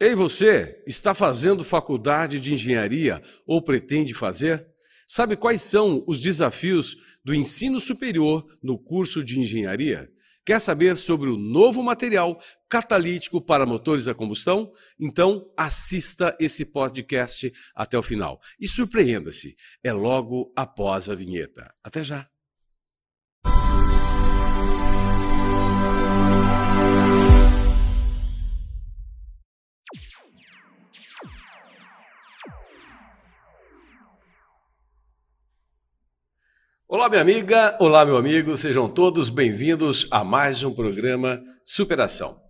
Ei, você, está fazendo faculdade de engenharia ou pretende fazer? Sabe quais são os desafios do ensino superior no curso de engenharia? Quer saber sobre o novo material catalítico para motores a combustão? Então assista esse podcast até o final e surpreenda-se. É logo após a vinheta. Até já. Olá, minha amiga, olá, meu amigo, sejam todos bem-vindos a mais um programa Superação.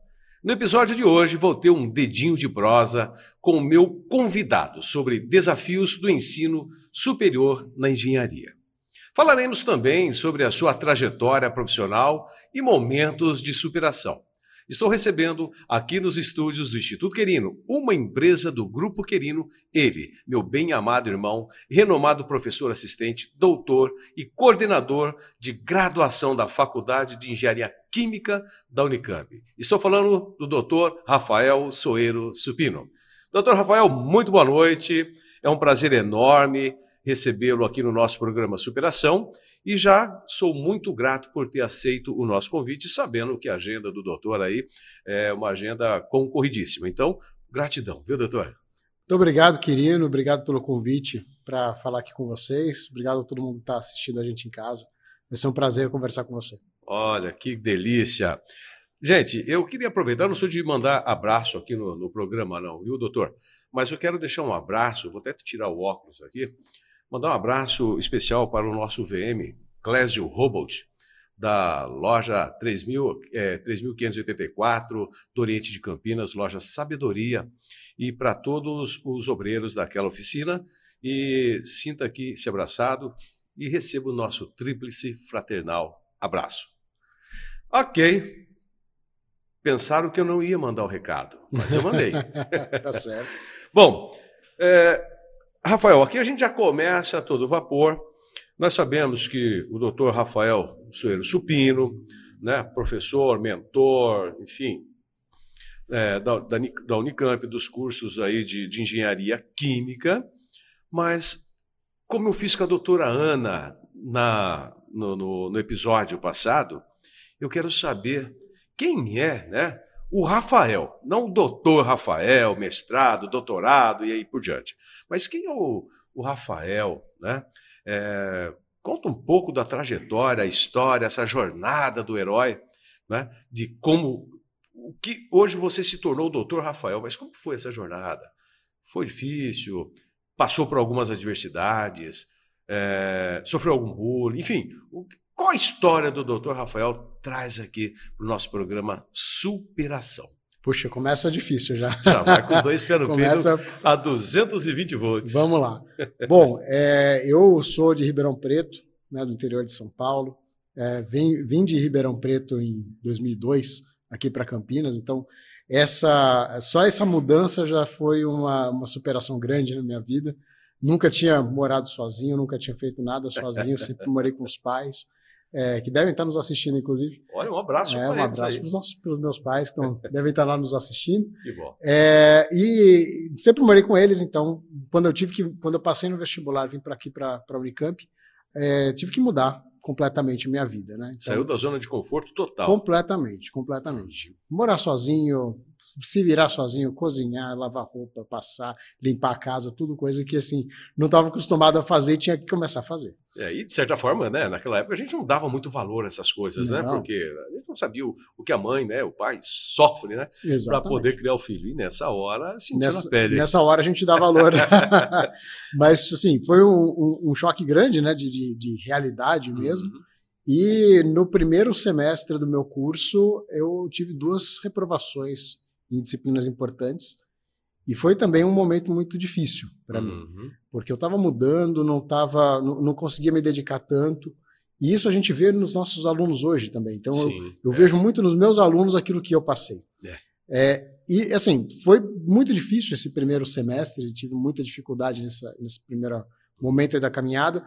No episódio de hoje, vou ter um dedinho de prosa com o meu convidado sobre desafios do ensino superior na engenharia. Falaremos também sobre a sua trajetória profissional e momentos de superação. Estou recebendo aqui nos estúdios do Instituto Querino, uma empresa do Grupo Querino, ele, meu bem-amado irmão, renomado professor assistente, doutor e coordenador de graduação da Faculdade de Engenharia Química da Unicamp. Estou falando do doutor Rafael Soeiro Supino. Doutor Rafael, muito boa noite. É um prazer enorme recebê-lo aqui no nosso programa Superação e já sou muito grato por ter aceito o nosso convite, sabendo que a agenda do doutor aí é uma agenda concorridíssima. Então, gratidão, viu, doutor? Muito obrigado, querido. Obrigado pelo convite para falar aqui com vocês. Obrigado a todo mundo que está assistindo a gente em casa. Vai ser um prazer conversar com você. Olha, que delícia. Gente, eu queria aproveitar, não sou de mandar abraço aqui no, no programa, não, viu, doutor? Mas eu quero deixar um abraço, vou até tirar o óculos aqui, Mandar um abraço especial para o nosso VM, Clésio Robot, da loja 3000, é, 3584 do Oriente de Campinas, loja Sabedoria, e para todos os obreiros daquela oficina. E sinta aqui se abraçado e receba o nosso tríplice fraternal abraço. Ok. Pensaram que eu não ia mandar o recado, mas eu mandei. tá certo. Bom, é, Rafael, aqui a gente já começa a todo vapor. Nós sabemos que o doutor Rafael Soeiro Supino, né, professor, mentor, enfim, é, da, da, da, Unicamp, dos cursos aí de, de engenharia química, mas como eu fiz com a doutora Ana na, no, no, no episódio passado, eu quero saber quem é né, o Rafael, não o doutor Rafael, mestrado, doutorado e aí por diante. Mas quem é o, o Rafael? Né? É, conta um pouco da trajetória, a história, essa jornada do herói, né? de como o que hoje você se tornou o doutor Rafael, mas como foi essa jornada? Foi difícil? Passou por algumas adversidades? É, sofreu algum bullying? Enfim, o, qual a história do Dr. Rafael traz aqui para o nosso programa Superação? Puxa, começa difícil já. Já vai com os dois pés no começa... a 220 volts. Vamos lá. Bom, é, eu sou de Ribeirão Preto, né, do interior de São Paulo. É, vim, vim de Ribeirão Preto em 2002 aqui para Campinas, então essa só essa mudança já foi uma, uma superação grande na minha vida. Nunca tinha morado sozinho, nunca tinha feito nada sozinho, sempre morei com os pais é, que devem estar nos assistindo, inclusive. Olha, um abraço é, Um abraço para os meus pais, que estão, devem estar lá nos assistindo. Que bom. É, e sempre morei com eles, então, quando eu tive que, quando eu passei no vestibular, vim para aqui, para a Unicamp, é, tive que mudar completamente minha vida, né? Então, Saiu da zona de conforto total. Completamente, completamente. Morar sozinho, se virar sozinho, cozinhar, lavar roupa, passar, limpar a casa, tudo coisa que assim não estava acostumado a fazer e tinha que começar a fazer. É, e de certa forma, né, naquela época a gente não dava muito valor a essas coisas, né? não. né? Porque a gente não sabia o, o, que a mãe, né, o pai sofre, né, para poder criar o filho. E nessa hora sentia nessa, na pele. Nessa hora a gente dá valor. Mas assim, foi um, um, um, choque grande, né, de, de, de realidade mesmo. Uhum. E no primeiro semestre do meu curso, eu tive duas reprovações em disciplinas importantes. E foi também um momento muito difícil para uhum. mim, porque eu estava mudando, não tava, não, não, conseguia me dedicar tanto. E isso a gente vê nos nossos alunos hoje também. Então Sim, eu, eu é. vejo muito nos meus alunos aquilo que eu passei. É. É, e assim, foi muito difícil esse primeiro semestre, tive muita dificuldade nessa, nesse primeiro momento da caminhada,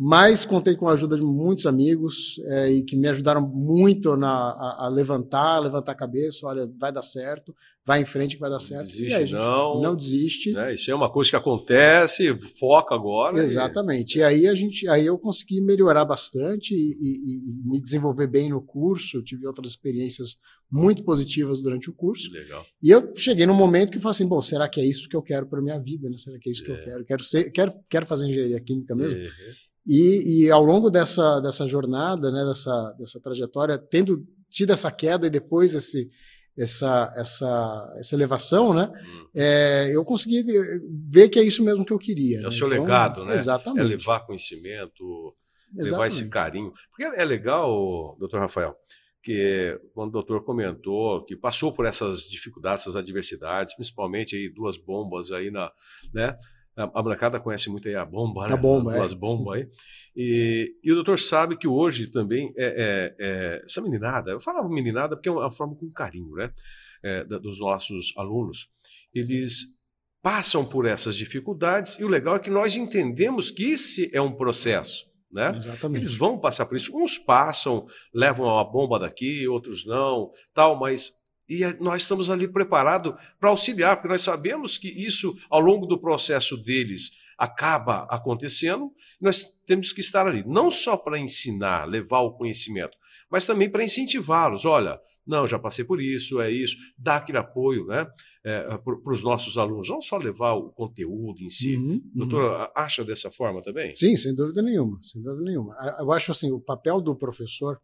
mas contei com a ajuda de muitos amigos é, e que me ajudaram muito na, a, a, levantar, levantar a cabeça, olha, vai dar certo, vai em frente que vai dar certo. Desiste, aí, gente, não. Não desiste. Né? Isso é uma coisa que acontece, foca agora. Exatamente. E... e, aí a gente, aí eu consegui melhorar bastante e, e, e, me desenvolver bem no curso. Eu tive outras experiências muito positivas durante o curso. Legal. E eu cheguei num momento que eu falei assim, bom, será que é isso que eu quero para minha vida? Né? Será que é isso é. que eu é. quero? Quero ser, quero, quero fazer engenharia química mesmo. Uhum. E, e, ao longo dessa, dessa jornada, né, dessa, dessa trajetória, tendo tido essa queda e depois esse, essa, essa, essa elevação, né, hum. é, eu consegui ver que é isso mesmo que eu queria. É né? o seu então, legado, né? Exatamente. É levar conhecimento, exatamente. levar esse carinho. Porque é legal, doutor Rafael, que quando o doutor comentou que passou por essas dificuldades, essas adversidades, principalmente aí duas bombas aí na, né, a, molecada conhece muito aí a bomba, né? A bomba, As é. bombas aí. E, e o doutor sabe que hoje também é, é, é, essa meninada, eu falava meninada porque é uma forma com carinho, né? É, dos nossos alunos. Eles passam por essas dificuldades e o legal é que nós entendemos que esse é um processo. Né? Exatamente. Eles vão passar por isso. Uns passam, levam uma bomba daqui, outros não, tal, mas e nós estamos ali preparados para auxiliar, porque nós sabemos que isso, ao longo do processo deles, acaba acontecendo, nós temos que estar ali, não só para ensinar, levar o conhecimento, mas também para incentivá-los. Olha, não, já passei por isso, é isso, dar aquele apoio né, é, para os nossos alunos, não só levar o conteúdo em si. Uhum, Doutor, uhum. acha dessa forma também? Sim, sem dúvida nenhuma, sem dúvida nenhuma. Eu acho assim, o papel do professor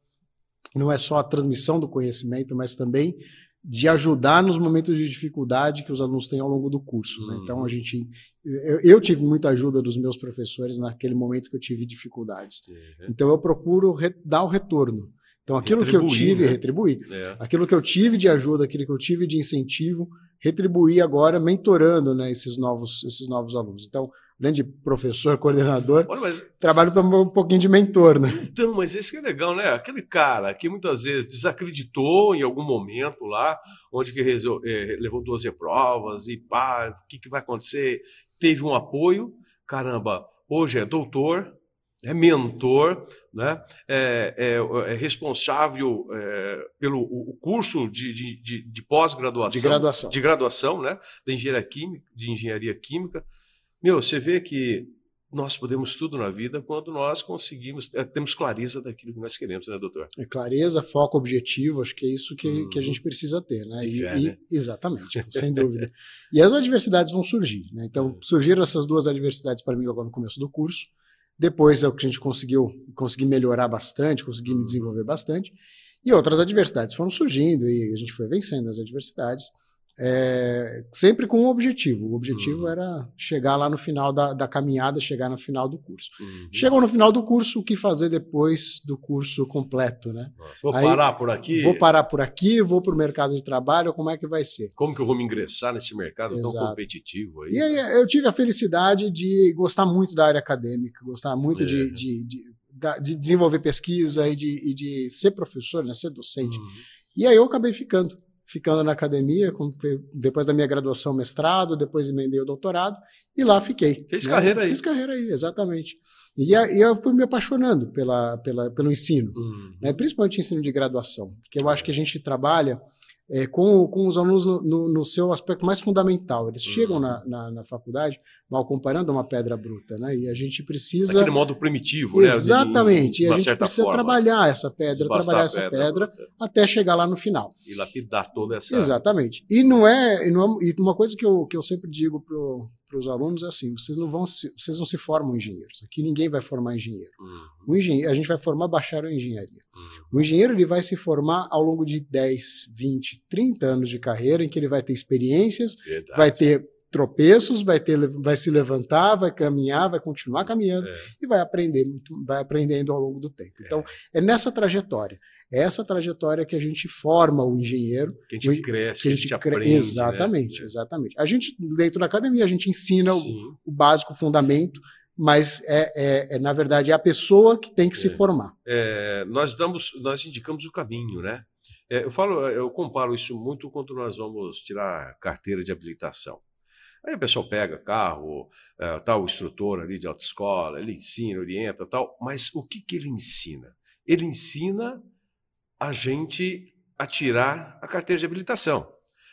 não é só a transmissão do conhecimento, mas também de ajudar nos momentos de dificuldade que os alunos têm ao longo do curso. Né? Então a uhum. gente, eu, eu, tive muita ajuda dos meus professores naquele momento que eu tive dificuldades. Uhum. Então eu procuro re, dar o retorno. Então aquilo que eu tive, né? retribuir. É. Aquilo que eu tive de ajuda, aquilo que eu tive de incentivo, retribuir agora mentorando né, esses, novos, esses novos alunos. Então, além de professor, coordenador, Olha, mas... trabalho também um pouquinho de mentor. Né? Então, mas isso que é legal, né? Aquele cara que muitas vezes desacreditou em algum momento lá, onde que é, levou 12 provas e pá, o que, que vai acontecer? Teve um apoio, caramba, hoje é doutor, é mentor, né? é, é, é responsável é, pelo o curso de, de, de, de pós-graduação. De graduação. De graduação, né? De engenharia química. De engenharia química. Meu, você vê que nós podemos tudo na vida quando nós conseguimos, é, temos clareza daquilo que nós queremos, né, doutor? É clareza, foco, objetivo, acho que é isso que, hum. que a gente precisa ter, né? E, fé, e né? Exatamente, sem dúvida. E as adversidades vão surgir, né? Então, hum. surgiram essas duas adversidades para mim logo no começo do curso. Depois é o que a gente conseguiu conseguir melhorar bastante, conseguir me uhum. desenvolver bastante. E outras adversidades foram surgindo e a gente foi vencendo as adversidades é, sempre com um objetivo. O objetivo uhum. era chegar lá no final da, da, caminhada, chegar no final do curso. Uhum. Chegou no final do curso, o que fazer depois do curso completo, né? Nossa, vou Aí, parar por aqui? Vou parar por aqui, vou para o mercado de trabalho, como é que vai ser? Como que eu vou me ingressar nesse mercado Exato. tão competitivo aí? E aí eu tive a felicidade de gostar muito da área acadêmica, gostar muito é. de, de, de, de, desenvolver pesquisa e de, e de ser professor, né, ser docente. Uhum. E aí eu acabei ficando ficando na academia, depois da minha graduação, mestrado, depois emendei o doutorado, e lá fiquei. Fez né? carreira aí. Fiz carreira aí, exatamente. E, eu fui me apaixonando pela, pela, pelo ensino, uhum. né? principalmente ensino de graduação, porque eu acho que a gente trabalha é, com, com os alunos no, no, seu aspecto mais fundamental. Eles uhum. chegam na, na, na, faculdade mal comparando uma pedra bruta, né? E a gente precisa. Aquele modo primitivo, né? Exatamente. Né? E a gente precisa forma. trabalhar essa pedra, trabalhar essa pedra, pedra até chegar lá no final. E lapidar toda essa. Exatamente. E não é. E, não é, e uma coisa que eu, que eu sempre digo pro para os alunos é assim: vocês não vão se, vocês não se formam engenheiros. Aqui ninguém vai formar engenheiro. Uhum. O engenheiro a gente vai formar bacharel em engenharia. Uhum. O engenheiro ele vai se formar ao longo de 10, 20, 30 anos de carreira, em que ele vai ter experiências, Verdade. vai ter tropeços, vai ter, vai se levantar, vai caminhar, vai continuar caminhando é. e vai aprender, vai aprendendo ao longo do tempo. Então, é, é nessa trajetória. É essa trajetória que a gente forma o engenheiro. Que a gente cresce, que a gente, que a gente aprende. Exatamente, né? exatamente. A gente, dentro da academia, a gente ensina o, o, básico, o fundamento, mas é, é, é, na verdade, é a pessoa que tem que se é. formar. É, nós damos, nós indicamos o caminho, né? É, eu falo, eu comparo isso muito quando nós vamos tirar carteira de habilitação. Aí o pessoal pega carro, uh, tal instrutor ali de autoescola, ele ensina, orienta, tal, mas o que, que ele ensina? Ele ensina a gente a tirar a carteira de habilitação.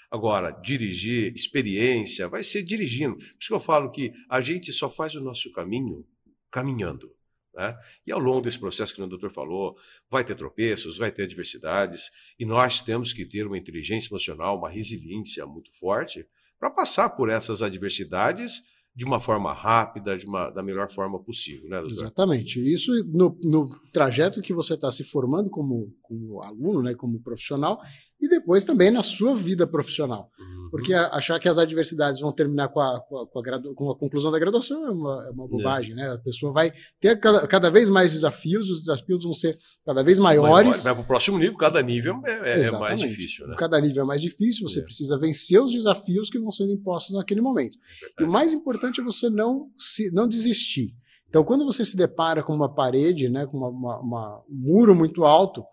Agora, dirigir, experiência, vai ser dirigindo. Por isso que eu falo que a gente só faz o nosso caminho caminhando. Né? E ao longo desse processo que o doutor falou, vai ter tropeços, vai ter adversidades, e nós temos que ter uma inteligência emocional, uma resiliência muito forte para passar por essas adversidades de uma forma rápida, de uma, da melhor forma possível, né, doutor? Exatamente. Isso no, no trajeto que você está se formando como, como aluno, né, como profissional, e depois também na sua vida profissional. Uhum. Porque achar que as adversidades vão terminar com a, com a, com a, com a conclusão da graduação é uma, é uma bobagem, né? A pessoa vai ter cada, cada, vez mais desafios, os desafios vão ser cada vez maiores. Vai para o próximo nível, cada nível é, é, é mais difícil. Né? Cada nível é mais difícil, você é. precisa vencer os desafios que vão sendo impostos naquele momento. É e o mais importante é você não, se, não desistir. Então, quando você se depara com uma parede, né, com uma, uma, uma, um muro muito alto,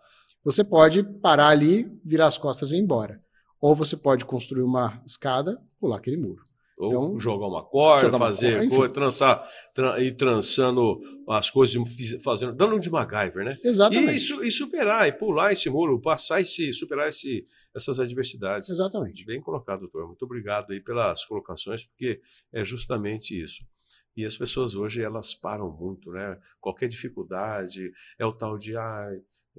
você pode parar ali, virar as costas e ir embora. Ou você pode construir uma escada, pular aquele muro. Ou então, jogar uma corda, jogar fazer, uma corda, trançar, tra, ir trançando as coisas, fazendo, dando um de MacGyver, né? Exatamente. E, e, superar, e pular esse muro, passar esse, superar esse, essas adversidades. Exatamente. Bem colocado, doutor. Muito obrigado aí pelas colocações, porque é justamente isso. E as pessoas hoje, elas param muito, né? Qualquer dificuldade, é o tal de, ah,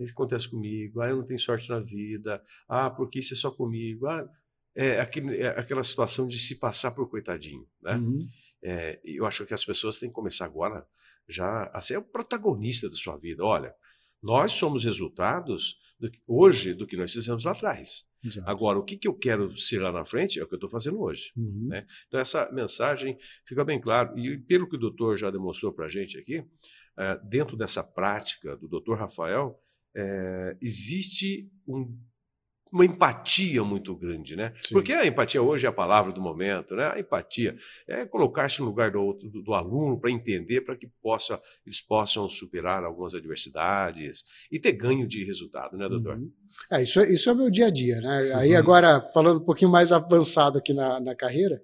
isso acontece comigo, ah, eu não tenho sorte na vida, ah, porque isso é só comigo, ah, é, aquele, é aquela situação de se passar por coitadinho, né? Uhum. É, eu acho que as pessoas têm que começar agora já a ser o protagonista da sua vida. Olha, nós somos resultados do, hoje do que nós fizemos lá atrás. Exato. Agora, o que, que eu quero ser lá na frente é o que eu estou fazendo hoje. Uhum. Né? Então, essa mensagem fica bem claro. E pelo que o doutor já demonstrou para a gente aqui, é, dentro dessa prática do doutor Rafael, é, existe um, uma empatia muito grande, né? Sim. Porque a empatia hoje é a palavra do momento, né? A empatia é colocar-se no lugar do, do, do aluno para entender, para que possa, eles possam superar algumas adversidades e ter ganho de resultado, né, doutor? Uhum. É, isso, é, isso é o meu dia a dia, né? Aí uhum. agora, falando um pouquinho mais avançado aqui na, na carreira,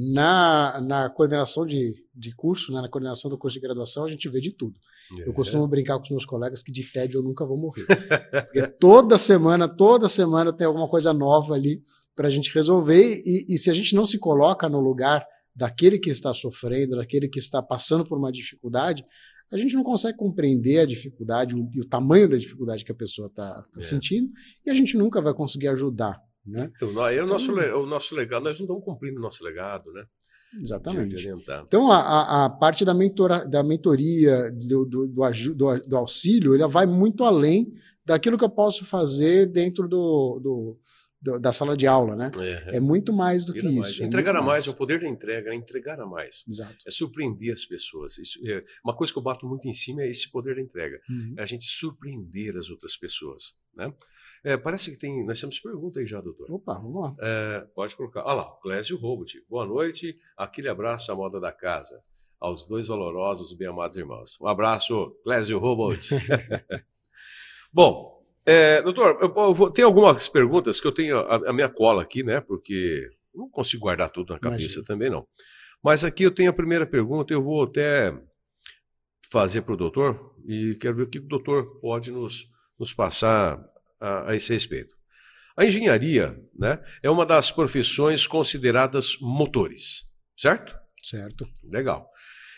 na, na coordenação de, de curso, né, na coordenação do curso de graduação, a gente vê de tudo. É. Eu costumo brincar com os meus colegas que de tédio eu nunca vou morrer. Porque toda semana, toda semana tem alguma coisa nova ali para a gente resolver. E, e se a gente não se coloca no lugar daquele que está sofrendo, daquele que está passando por uma dificuldade, a gente não consegue compreender a dificuldade e o, o tamanho da dificuldade que a pessoa está tá é. sentindo, e a gente nunca vai conseguir ajudar. Né? Então, nós, então, o, nosso, o nosso legado, nós não estamos cumprindo o nosso legado, né? Exatamente. Então, a, a, parte da, mentora, da mentoria, do, do, do, do, auxílio, ele vai muito além daquilo que eu posso fazer dentro do, da sala de aula, né? É, é muito mais do que mais. isso. É entregar é a mais, mais, é o poder da entrega, é entregar a mais. Exato. É surpreender as pessoas. Isso, é, uma coisa que eu bato muito em cima é esse poder da entrega. Uhum. É a gente surpreender as outras pessoas, né? É, parece que tem. Nós temos pergunta aí já, doutor. Opa, vamos lá. É, pode colocar. Olha lá, Clésio Robot. Boa noite. Aquele abraço à moda da casa. Aos dois valorosos, bem-amados irmãos. Um abraço, Clésio Robot. Bom, é, doutor, eu, eu vou, tem algumas perguntas que eu tenho a, a, minha cola aqui, né? Porque não consigo guardar tudo na cabeça Imagina. também, não. Mas aqui eu tenho a primeira pergunta, eu vou até fazer para o doutor e quero ver o que o doutor pode nos, nos passar a, a esse respeito. A engenharia né, é uma das profissões consideradas motores, certo? Certo. Legal.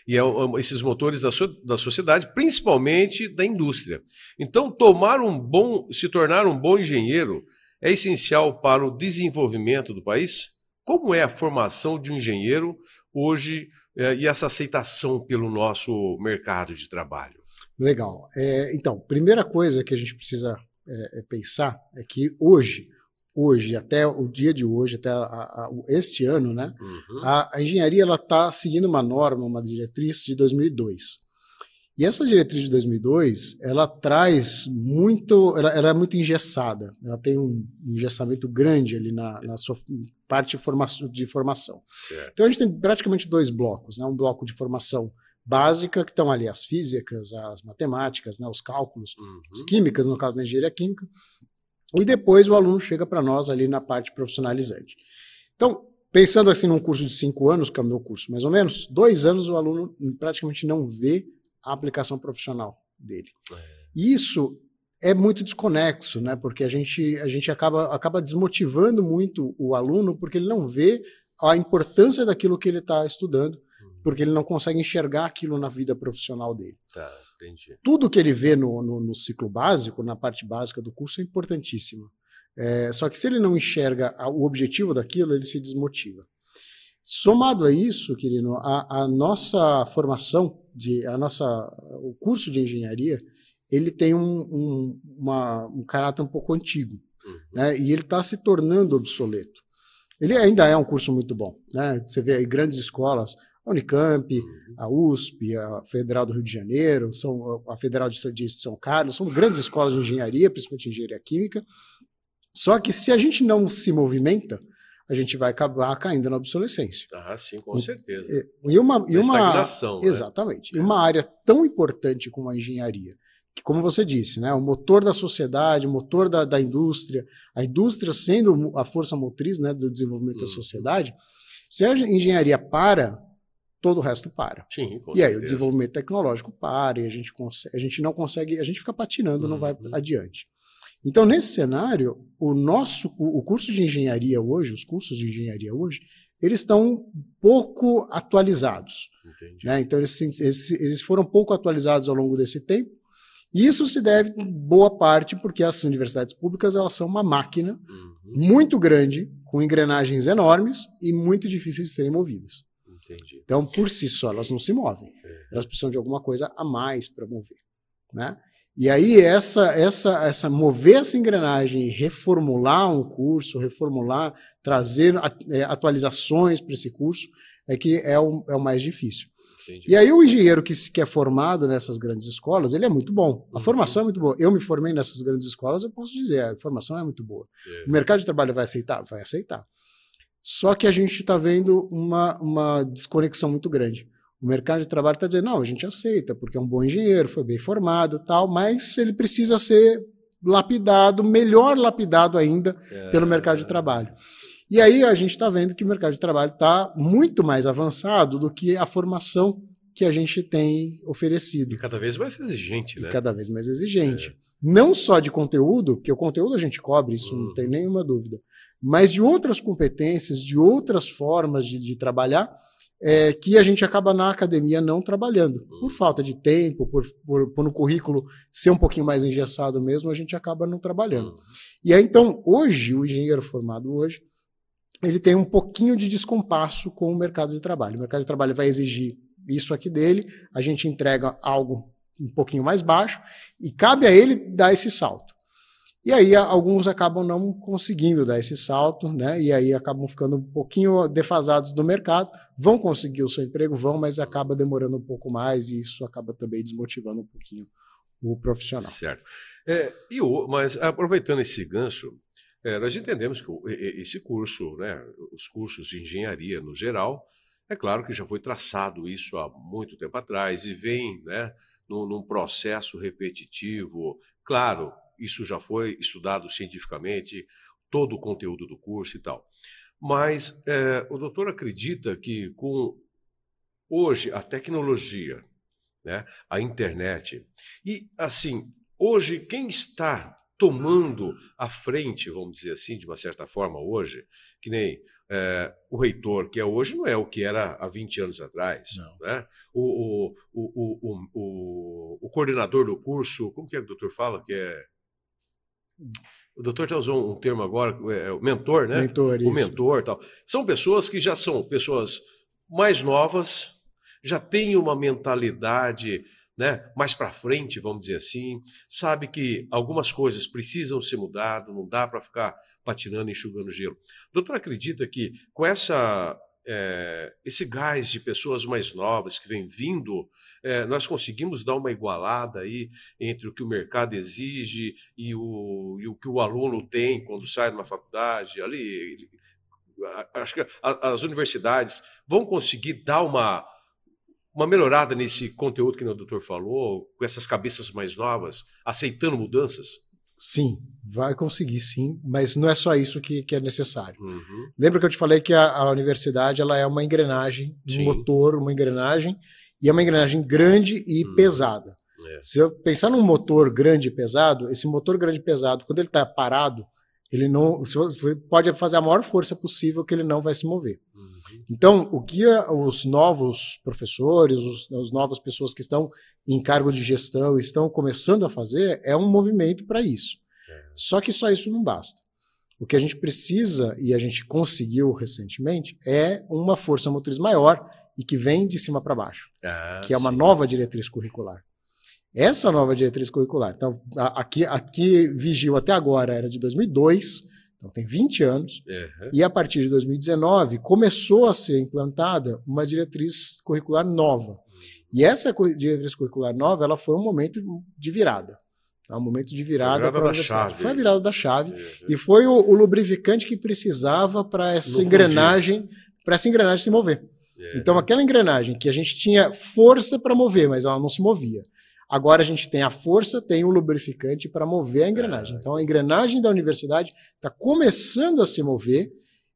E é, é esses motores da, so, da sociedade, principalmente da indústria. Então, tomar um bom, se tornar um bom engenheiro é essencial para o desenvolvimento do país? Como é a formação de um engenheiro hoje é, e essa aceitação pelo nosso mercado de trabalho? Legal. É, então, primeira coisa que a gente precisa é, é, pensar é que hoje, hoje, até o dia de hoje, até a, a, este ano, né, uhum. a, a, engenharia ela está seguindo uma norma, uma diretriz de 2002. E essa diretriz de 2002, ela traz muito, ela, ela é muito engessada, ela tem um engessamento grande ali na, na sua parte de formação. De formação. Então a gente tem praticamente dois blocos, né, um bloco de formação básica, que estão ali as físicas, as matemáticas, né, os cálculos, uhum. as químicas, no caso da engenharia química, e depois o aluno chega para nós ali na parte profissionalizante. Então, pensando assim num curso de cinco anos, que é o meu curso mais ou menos, dois anos o aluno praticamente não vê a aplicação profissional dele. É. Isso é muito desconexo, né? Porque a gente, a gente acaba, acaba desmotivando muito o aluno porque ele não vê a importância daquilo que ele está estudando. Porque ele não consegue enxergar aquilo na vida profissional dele. Tá, entendi. Tudo que ele vê no, no, no ciclo básico, na parte básica do curso, é importantíssimo. É, só que se ele não enxerga o objetivo daquilo, ele se desmotiva. Somado a isso, querido, a, a nossa formação, de, a nossa, o curso de engenharia, ele tem um, um, uma, um caráter um pouco antigo, uhum. né? e ele está se tornando obsoleto. Ele ainda é um curso muito bom. Né? Você vê aí grandes escolas, a Unicamp, uhum. a USP, a Federal do Rio de Janeiro, são, a Federal de São Carlos, são grandes escolas de engenharia, principalmente engenharia química. Só que se a gente não se movimenta, a gente vai acabar caindo na obsolescência. Ah, sim, com certeza. E, e uma, e uma né? exatamente. E uma área tão importante como a engenharia, que, como você disse, né, o motor da sociedade, o motor da, da indústria, a indústria sendo a força motriz né, do desenvolvimento uhum. da sociedade, se a engenharia para, todo o resto para. Sim, e aí o desenvolvimento tecnológico para, e a gente, consegue, a gente não consegue, a gente fica patinando, uhum. não vai uhum. adiante. Então, nesse cenário, o nosso o curso de engenharia hoje, os cursos de engenharia hoje, eles estão pouco atualizados. Né? Então, eles, eles, eles foram pouco atualizados ao longo desse tempo, isso se deve, boa parte, porque as universidades públicas elas são uma máquina uhum. muito grande, com engrenagens enormes e muito difíceis de serem movidas. Entendi. Então, por si só, elas não se movem. É. Elas precisam de alguma coisa a mais para mover. Né? E aí, essa, essa, essa mover essa engrenagem reformular um curso, reformular, trazer é, atualizações para esse curso, é que é o, é o mais difícil. Entendi. E aí o engenheiro que, que é formado nessas grandes escolas, ele é muito bom. A uhum. formação é muito boa. Eu me formei nessas grandes escolas, eu posso dizer, a formação é muito boa. É. O mercado de trabalho vai aceitar? Vai aceitar. Só que a gente está vendo uma, uma desconexão muito grande. O mercado de trabalho está dizendo, não, a gente aceita, porque é um bom engenheiro, foi bem formado tal, mas ele precisa ser lapidado, melhor lapidado ainda é. pelo mercado de trabalho. E aí a gente está vendo que o mercado de trabalho está muito mais avançado do que a formação que a gente tem oferecido. E cada vez mais exigente, né? E cada vez mais exigente. É. Não só de conteúdo, porque o conteúdo a gente cobre, isso uhum. não tem nenhuma dúvida, mas de outras competências, de outras formas de, de trabalhar, é, que a gente acaba na academia não trabalhando. Por falta de tempo, por, por, por, no currículo ser um pouquinho mais engessado mesmo, a gente acaba não trabalhando. Uhum. E aí, então, hoje, o engenheiro formado hoje, ele tem um pouquinho de descompasso com o mercado de trabalho. O mercado de trabalho vai exigir isso aqui dele, a gente entrega algo um pouquinho mais baixo e cabe a ele dar esse salto. E aí alguns acabam não conseguindo dar esse salto, né? E aí acabam ficando um pouquinho defasados do mercado, vão conseguir o seu emprego, vão, mas acaba demorando um pouco mais e isso acaba também desmotivando um pouquinho o profissional. Certo. É, e o, mas aproveitando esse gancho, é, nós entendemos que esse curso, né, os cursos de engenharia no geral, é claro que já foi traçado isso há muito tempo atrás e vem né, num, num processo repetitivo. Claro, isso já foi estudado cientificamente, todo o conteúdo do curso e tal. Mas é, o doutor acredita que com hoje a tecnologia, né, a internet, e assim, hoje quem está tomando a frente, vamos dizer assim, de uma certa forma hoje, que nem é, o reitor, que é hoje, não é o que era há 20 anos atrás. Né? O, o, o, o, o, coordenador do curso, como que é que o doutor fala? Que é. O doutor já usou um termo agora, é, o mentor, né? Mentor, o mentor tal. São pessoas que já são pessoas mais novas, já têm uma mentalidade né, mais para frente, vamos dizer assim, sabe que algumas coisas precisam ser mudadas, não dá para ficar patinando, enxugando gelo. O doutor acredita que com essa é, esse gás de pessoas mais novas que vem vindo, é, nós conseguimos dar uma igualada aí entre o que o mercado exige e o, e o que o aluno tem quando sai de uma faculdade. Ali, acho que as universidades vão conseguir dar uma uma melhorada nesse conteúdo que o doutor falou, com essas cabeças mais novas, aceitando mudanças? Sim, vai conseguir sim, mas não é só isso que, que é necessário. Uhum. Lembra que eu te falei que a, a universidade ela é uma engrenagem, um sim. motor, uma engrenagem, e é uma engrenagem grande e uhum. pesada. É. Se eu pensar num motor grande e pesado, esse motor grande e pesado, quando ele está parado, ele não você pode fazer a maior força possível que ele não vai se mover. Uhum. Então, o que os novos professores, os, as novas pessoas que estão em cargo de gestão estão começando a fazer é um movimento para isso. É. Só que só isso não basta. O que a gente precisa, e a gente conseguiu recentemente, é uma força motriz maior e que vem de cima para baixo, ah, que é uma sim. nova diretriz curricular. Essa nova diretriz curricular, então, aqui, aqui Vigil até agora era de 2002, então tem 20 anos, uhum. e a partir de 2019 começou a ser implantada uma diretriz curricular nova. E essa diretriz curricular nova, ela foi um momento de virada. Tá? Um momento de virada, para a universidade. Foi a virada da chave uhum. e foi o, o, lubrificante que precisava para essa engrenagem, para essa engrenagem se mover. Uhum. Então aquela engrenagem que a gente tinha força para mover, mas ela não se movia. Agora a gente tem a força, tem o lubrificante para mover a engrenagem. Então a engrenagem da universidade está começando a se mover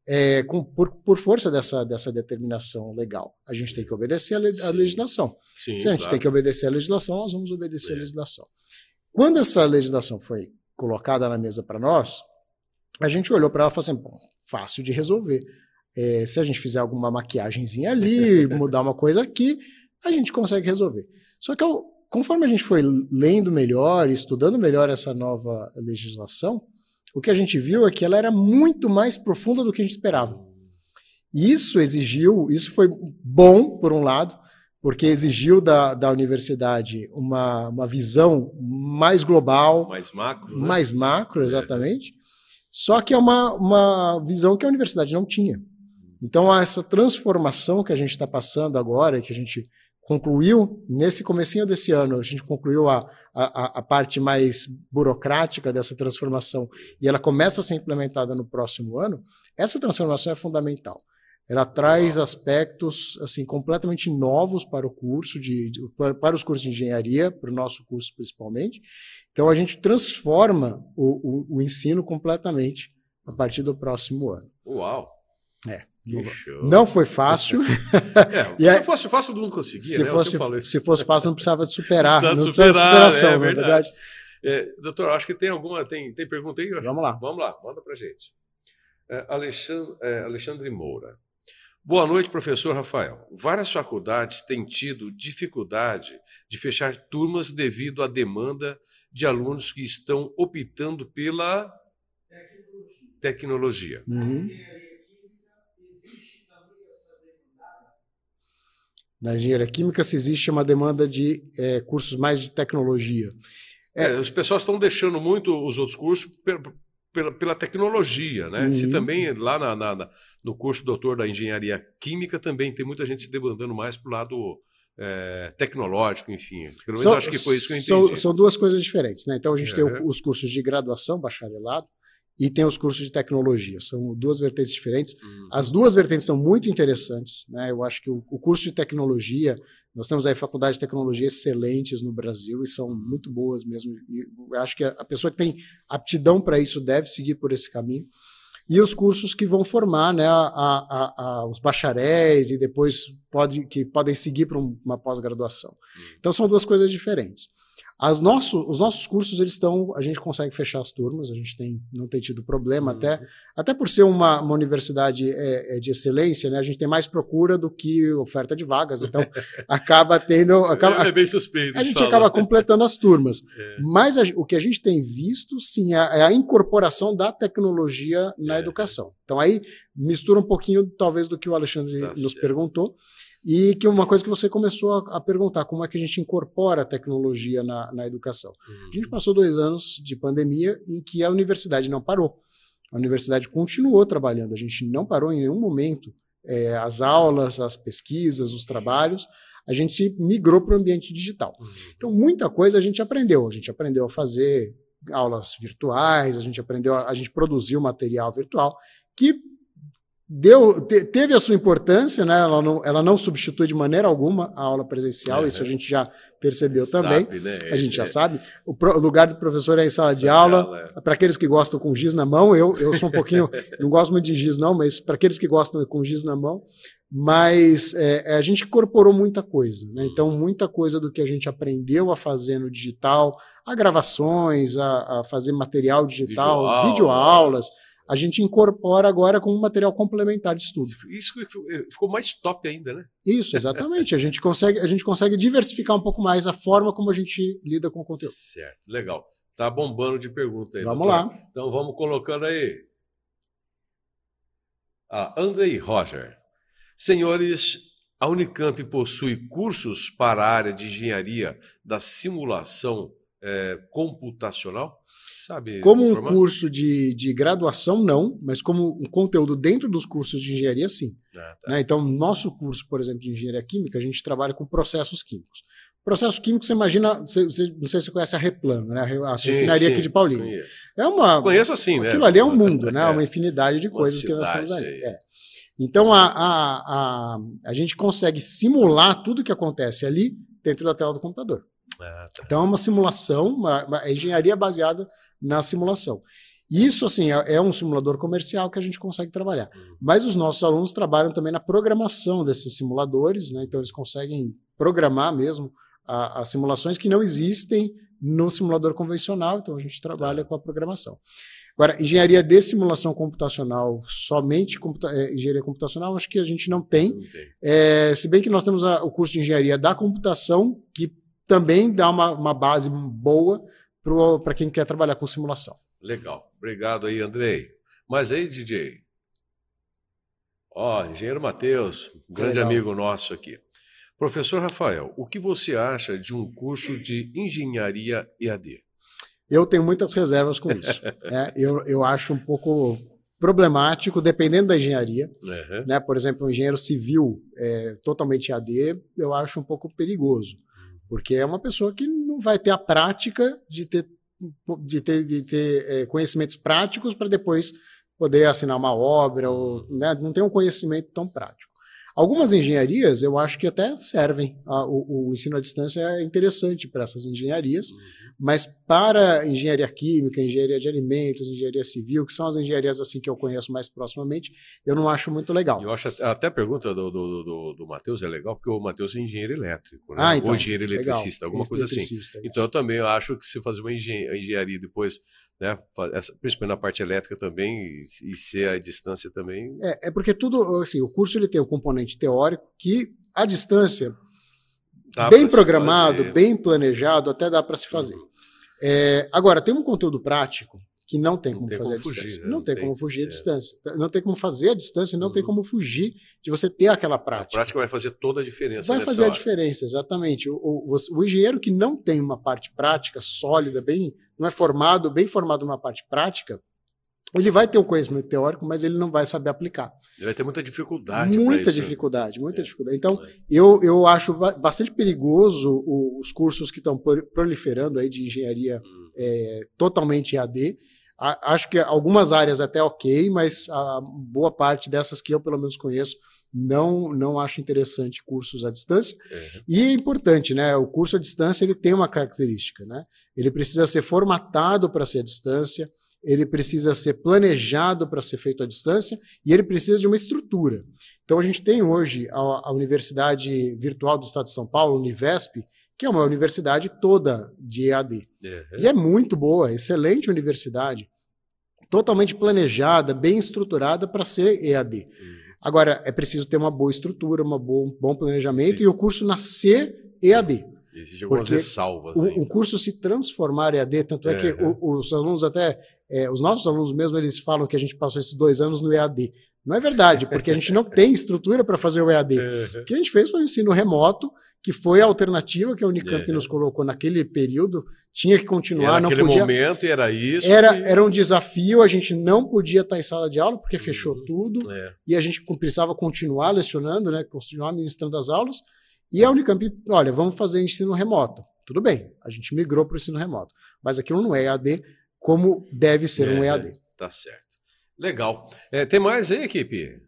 é, com, por, por, força dessa, dessa determinação legal. A gente tem que obedecer a, legislação. Sim, Se a gente claro. tem que obedecer a legislação, nós vamos obedecer é. a legislação. Quando essa legislação foi colocada na mesa para nós, a gente olhou para ela e falou assim: bom, fácil de resolver. É, se a gente fizer alguma maquiagemzinha ali, mudar uma coisa aqui, a gente consegue resolver. Só que eu, Conforme a gente foi lendo melhor, estudando melhor essa nova legislação, o que a gente viu é que ela era muito mais profunda do que a gente esperava. E isso exigiu, isso foi bom, por um lado, porque exigiu da, da universidade uma, uma visão mais global. Mais macro. Né? Mais macro, é. exatamente. É. Só que é uma, uma visão que a universidade não tinha. Então, essa transformação que a gente está passando agora, que a gente concluiu, nesse comecinho desse ano, a gente concluiu a, a, a, parte mais burocrática dessa transformação e ela começa a ser implementada no próximo ano, essa transformação é fundamental. Ela traz aspectos assim completamente novos para o curso, de, de para os cursos de engenharia, para o nosso curso principalmente. Então a gente transforma o, o, o ensino completamente a partir do próximo ano. Uau! É. Não foi fácil. É, se aí, fosse fácil, não conseguia. Se, né? fosse, se fosse fácil, não precisava de superar. Não, precisava de superação, é, verdade. verdade. É, doutor, acho que tem alguma. Tem, tem pergunta aí? Vamos lá. Vamos lá, manda para gente. É, Alexandre, é, Alexandre Moura. Boa noite, professor Rafael. Várias faculdades têm tido dificuldade de fechar turmas devido à demanda de alunos que estão optando pela tecnologia. tecnologia. Uhum. Na engenharia química, se existe uma demanda de é, cursos mais de tecnologia. É, é, os pessoas estão deixando muito os outros cursos pela, pela tecnologia, né? Uhum. Se também lá na, na, no curso doutor da engenharia química também tem muita gente se demandando mais para o lado é, tecnológico, enfim. Pelo menos são, acho que foi isso que eu entendi. São, são duas coisas diferentes, né? Então a gente tem os cursos de graduação, bacharelado, e tem os cursos de tecnologia. São duas vertentes diferentes. Uhum. As duas vertentes são muito interessantes. Né? Eu acho que o, o, curso de tecnologia, nós temos aí faculdades de tecnologia excelentes no Brasil e são muito boas mesmo. E eu acho que a, a pessoa que tem aptidão para isso deve seguir por esse caminho. E os cursos que vão formar né, a, a, os bacharéis e depois pode, que podem seguir para uma pós-graduação. Uhum. Então são duas coisas diferentes. As nosso, os nossos cursos, eles estão, a gente consegue fechar as turmas, a gente tem, não tem tido problema, uhum. até, até por ser uma, uma universidade é, é, de excelência, né, a gente tem mais procura do que oferta de vagas, então acaba tendo... Acaba, é bem suspeito. A gente fala. acaba completando as turmas. É. Mas a, o que a gente tem visto, sim, é, é a incorporação da tecnologia na é. educação. Então aí mistura um pouquinho, talvez, do que o Alexandre tá nos certo. perguntou, e que uma coisa que você começou a, a, perguntar, como é que a gente incorpora a tecnologia na, na educação? Uhum. A gente passou dois anos de pandemia em que a universidade não parou. A universidade continuou trabalhando, a gente não parou em nenhum momento. É, as aulas, as pesquisas, os trabalhos, a gente se migrou para o ambiente digital. Uhum. Então, muita coisa a gente aprendeu. A gente aprendeu a fazer aulas virtuais, a gente aprendeu, a, a gente produziu material virtual, que deu, te, teve a sua importância, né? Ela não, ela não substitui de maneira alguma a aula presencial, uhum. isso a gente já percebeu sabe, também. Né? A gente já é. sabe. O, pro, o, lugar do professor é em sala, sala de aula. aula é. Para aqueles que gostam com giz na mão, eu, eu sou um pouquinho. não gosto muito de giz, não, mas para aqueles que gostam com giz na mão. Mas é, a gente incorporou muita coisa, né? Então, muita coisa do que a gente aprendeu a fazer no digital, a gravações, a, a fazer material digital, videoaulas. Video a gente incorpora agora como um material complementar de estudo. Isso ficou mais top ainda, né? Isso, exatamente. a, gente consegue, a gente consegue diversificar um pouco mais a forma como a gente lida com o conteúdo. Certo, legal. Tá bombando de pergunta aí. Vamos doutor. lá. Então vamos colocando aí. A Andrei Roger. Senhores, a Unicamp possui cursos para a área de engenharia da simulação é, computacional? Sabe como um curso de, de graduação, não, mas como um conteúdo dentro dos cursos de engenharia, sim. Ah, tá. né? Então, nosso curso, por exemplo, de engenharia química, a gente trabalha com processos químicos. Processo químico, você imagina, você, você, não sei se você conhece a Replan, né? a sim, refinaria sim, aqui de Paulínia. Conheço. É uma, conheço assim, né? Aquilo ali é um mundo, né? É. Uma infinidade de coisas que nós temos ali. É. Então, a, a, a, a gente consegue simular tudo que acontece ali dentro da tela do computador. Ah, tá. Então, é uma simulação, uma, uma engenharia baseada na simulação. Isso, assim, é, é, um simulador comercial que a gente consegue trabalhar. Uhum. Mas os nossos alunos trabalham também na programação desses simuladores, né? Então, eles conseguem programar mesmo as simulações que não existem no simulador convencional. Então, a gente trabalha tá. com a programação. Agora, engenharia de simulação computacional, somente computa é, engenharia computacional, acho que a gente não tem. Não tem. É, se bem que nós temos a, o curso de engenharia da computação, que também dá uma, uma base boa para quem quer trabalhar com simulação. Legal. Obrigado aí, Andrei. Mas aí, DJ? Ó, engenheiro Matheus, grande Legal. amigo nosso aqui. Professor Rafael, o que você acha de um curso de engenharia EAD? Eu tenho muitas reservas com isso. é, eu, eu acho um pouco problemático, dependendo da engenharia. Uhum. Né? Por exemplo, um engenheiro civil é, totalmente EAD, eu acho um pouco perigoso. Porque é uma pessoa que não vai ter a prática de ter, de ter, de ter é, conhecimentos práticos para depois poder assinar uma obra, ou, né? não tem um conhecimento tão prático. Algumas engenharias eu acho que até servem. o, o, ensino à distância é interessante para essas engenharias, uhum. mas para engenharia química, engenharia de alimentos, engenharia civil, que são as engenharias assim que eu conheço mais proximamente, eu não acho muito legal. Eu acho até a pergunta do, do, do, do Matheus é legal, porque o Matheus é engenheiro elétrico, né? ah, então, ou engenheiro eletricista, legal. alguma coisa assim. Então eu também acho que se fazer uma engenharia depois né? principalmente na parte elétrica também, e, e ser a distância também. É, é porque tudo, assim, o curso ele tem o um teórico que a distância, dá bem programado, bem planejado, até dá para se fazer. É, agora, tem um conteúdo prático que não tem não como tem fazer como a fugir, distância. Né? Não, não tem, tem, como fugir é. a distância. Não tem como fazer a distância, não uhum. tem como fugir de você ter aquela prática. A prática vai fazer toda a diferença. Vai fazer hora. a diferença, exatamente. O, o, o, engenheiro que não tem uma parte prática sólida, bem, não é formado, bem formado numa parte prática, ele vai ter o conhecimento teórico, mas ele não vai saber aplicar. Ele vai ter muita dificuldade. Muita dificuldade, muita é. dificuldade. Então, é. eu, eu acho bastante perigoso os cursos que estão proliferando aí de engenharia hum. é, totalmente EAD Acho que algumas áreas até ok, mas a boa parte dessas que eu pelo menos conheço não não acho interessante cursos à distância. Uhum. E é importante, né? O curso à distância ele tem uma característica, né? Ele precisa ser formatado para ser à distância, ele precisa ser planejado para ser feito à distância e ele precisa de uma estrutura. Então a gente tem hoje a, a Universidade Virtual do Estado de São Paulo, Univesp, que é uma universidade toda de EAD. Uhum. E é muito boa, excelente universidade, totalmente planejada, bem estruturada para ser EAD. Uhum. Agora, é preciso ter uma boa estrutura, um bom, bom planejamento Sim. e o curso nascer EAD. Existe algumas Porque ressalvas. O, o, curso se transformar EAD, tanto é, é que o, os alunos até, é, os nossos alunos mesmo, eles falam que a gente passou esses dois anos no EAD. Não é verdade, porque a gente não tem estrutura para fazer o EAD. O que a gente fez foi um ensino remoto, que foi a alternativa que a Unicamp nos colocou naquele período. Tinha que continuar, não podia. momento era isso. Era, era um desafio, a gente não podia estar em sala de aula, porque uhum. fechou tudo, é. e a gente precisava continuar lecionando, né, continuar ministrando as aulas. E a Unicamp, olha, vamos fazer ensino remoto. Tudo bem, a gente migrou para o ensino remoto. Mas aquilo não é EAD como deve ser é, um EAD. Tá certo. Legal. É, tem mais aí, equipe?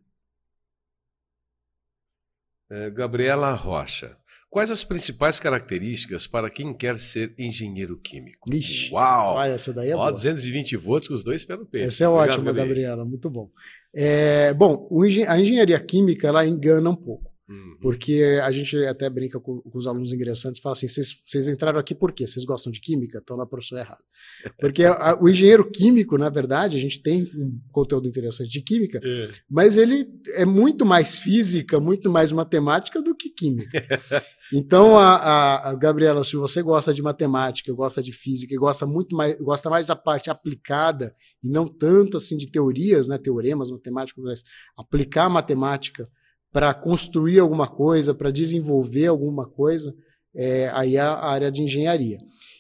É, Gabriela Rocha. Quais as principais características para quem quer ser engenheiro químico? Ixi, Uau! Olha, essa daí é Ó, boa. 220 volts com os dois no peito. Essa é Obrigado, ótima. Gabriela, muito bom. É, bom, a engenharia química ela engana um pouco, Uhum. porque a gente até brinca com, com os alunos ingressantes e fala assim: vocês entraram aqui por quê? Vocês gostam de química? Estão na profissão errada. Porque a- o engenheiro químico, na verdade, a gente tem um conteúdo interessante de química, É. mas ele é muito mais física, muito mais matemática do que química. Então, a, a- a Gabriela, se você gosta de matemática, gosta de física, e gosta muito mais, gosta mais da parte aplicada e não tanto assim de teorias, né, teoremas matemáticos, mas aplicar a matemática para construir alguma coisa, para desenvolver alguma coisa, é, aí é a área de engenharia.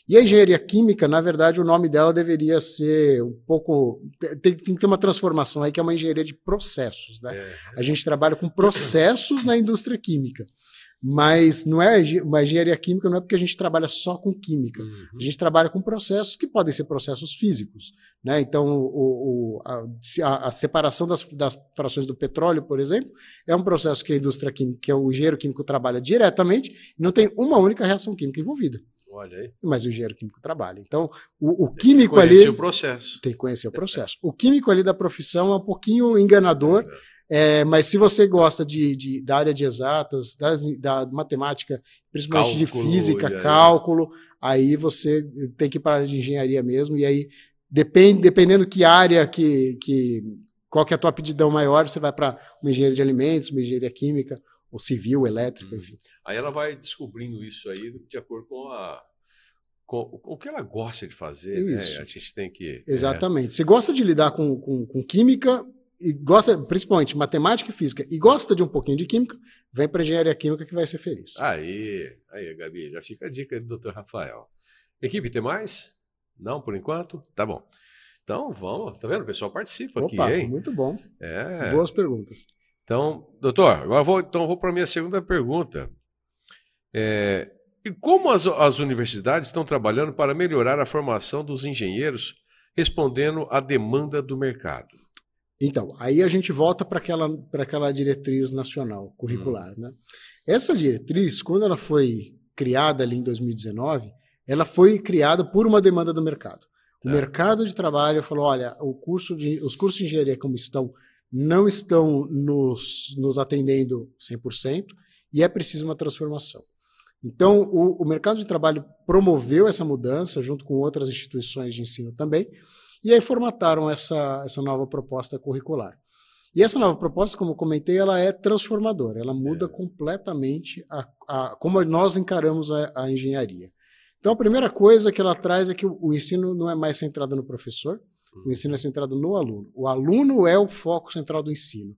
E a engenharia química, na verdade, o nome dela deveria ser um pouco. Tem, tem que ter uma transformação aí, que é uma engenharia de processos. Né? É. A gente trabalha com processos na indústria química. Mas não é uma engenharia química, não é porque a gente trabalha só com química. Uhum. A gente trabalha com processos que podem ser processos físicos. Né? Então, o- o- a, a- separação das, das frações do petróleo, por exemplo, é um processo que a indústria química, que o engenheiro químico trabalha diretamente, não tem uma única reação química envolvida. Olha aí. Mas o engenheiro químico trabalha. Então, o, o químico Conheci ali o processo. tem que conhecer o processo. O químico ali da profissão é um pouquinho enganador, é, mas se você gosta de, de- da área de exatas, das- da matemática, principalmente Cálculo, de física, aí? cálculo, aí você tem que ir para a área de engenharia mesmo, e aí depende, dependendo que área que, que qual que é a tua aptidão maior, você vai para uma engenharia de alimentos, uma engenharia química, ou civil, elétrica, Uhum. enfim. Aí ela vai descobrindo isso aí de acordo com a com, o que ela gosta de fazer, né? Isso. A gente tem que Exatamente. Você gosta de lidar com, com, com química, e gosta, principalmente matemática e física, e gosta de um pouquinho de química, vem para engenharia química que vai ser feliz. É. Aí, aí, Gabi, já fica a dica do Dr. Rafael. Equipe, tem mais? Não, por enquanto? Tá bom. Então, vamos, tá vendo? O pessoal participa Opa, aqui, hein? muito bom. É. Boas perguntas. Então, doutor, agora vou, então vou para a minha segunda pergunta. É, e como as, as universidades estão trabalhando para melhorar a formação dos engenheiros, respondendo à demanda do mercado? Então, aí a gente volta para aquela, aquela diretriz nacional curricular. Né? Essa diretriz, quando ela foi criada ali em 2019, ela foi criada por uma demanda do mercado. O Tá. mercado de trabalho falou: olha, o curso de, os cursos de engenharia como estão, não estão nos, nos atendendo 100% e é preciso uma transformação. Então, o, o mercado de trabalho promoveu essa mudança, junto com outras instituições de ensino também, e aí formataram essa, essa nova proposta curricular. E essa nova proposta, como eu comentei, ela é transformadora, ela muda É. completamente a, a- como nós encaramos a, a engenharia. Então, a primeira coisa que ela traz é que o, o ensino não é mais centrado no professor, o ensino é centrado no aluno. O aluno é o foco central do ensino.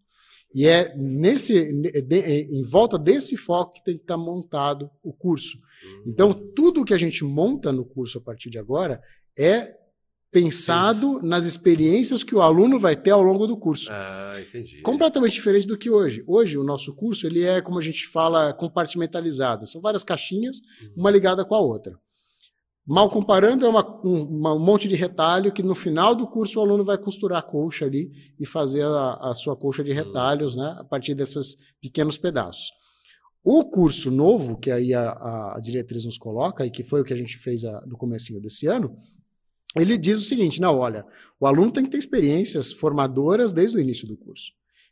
E é nesse, ne- de- em volta desse foco que tem que estar montado o curso. Então, tudo que a gente monta no curso a partir de agora é pensado nas experiências que o aluno vai ter ao longo do curso. Ah, entendi. Completamente diferente do que hoje. Hoje, o nosso curso ele é, como a gente fala, compartimentalizado. São várias caixinhas, uma ligada com a outra. Mal comparando, é uma- um, um monte de retalho que no final do curso o aluno vai costurar a colcha ali e fazer a, a sua colcha de retalhos né, a partir desses pequenos pedaços. O curso novo, que aí a, a diretriz nos coloca, e que foi o que a gente fez a- no comecinho desse ano, ele diz o seguinte: não, olha, o aluno tem que ter experiências formadoras desde o início do curso.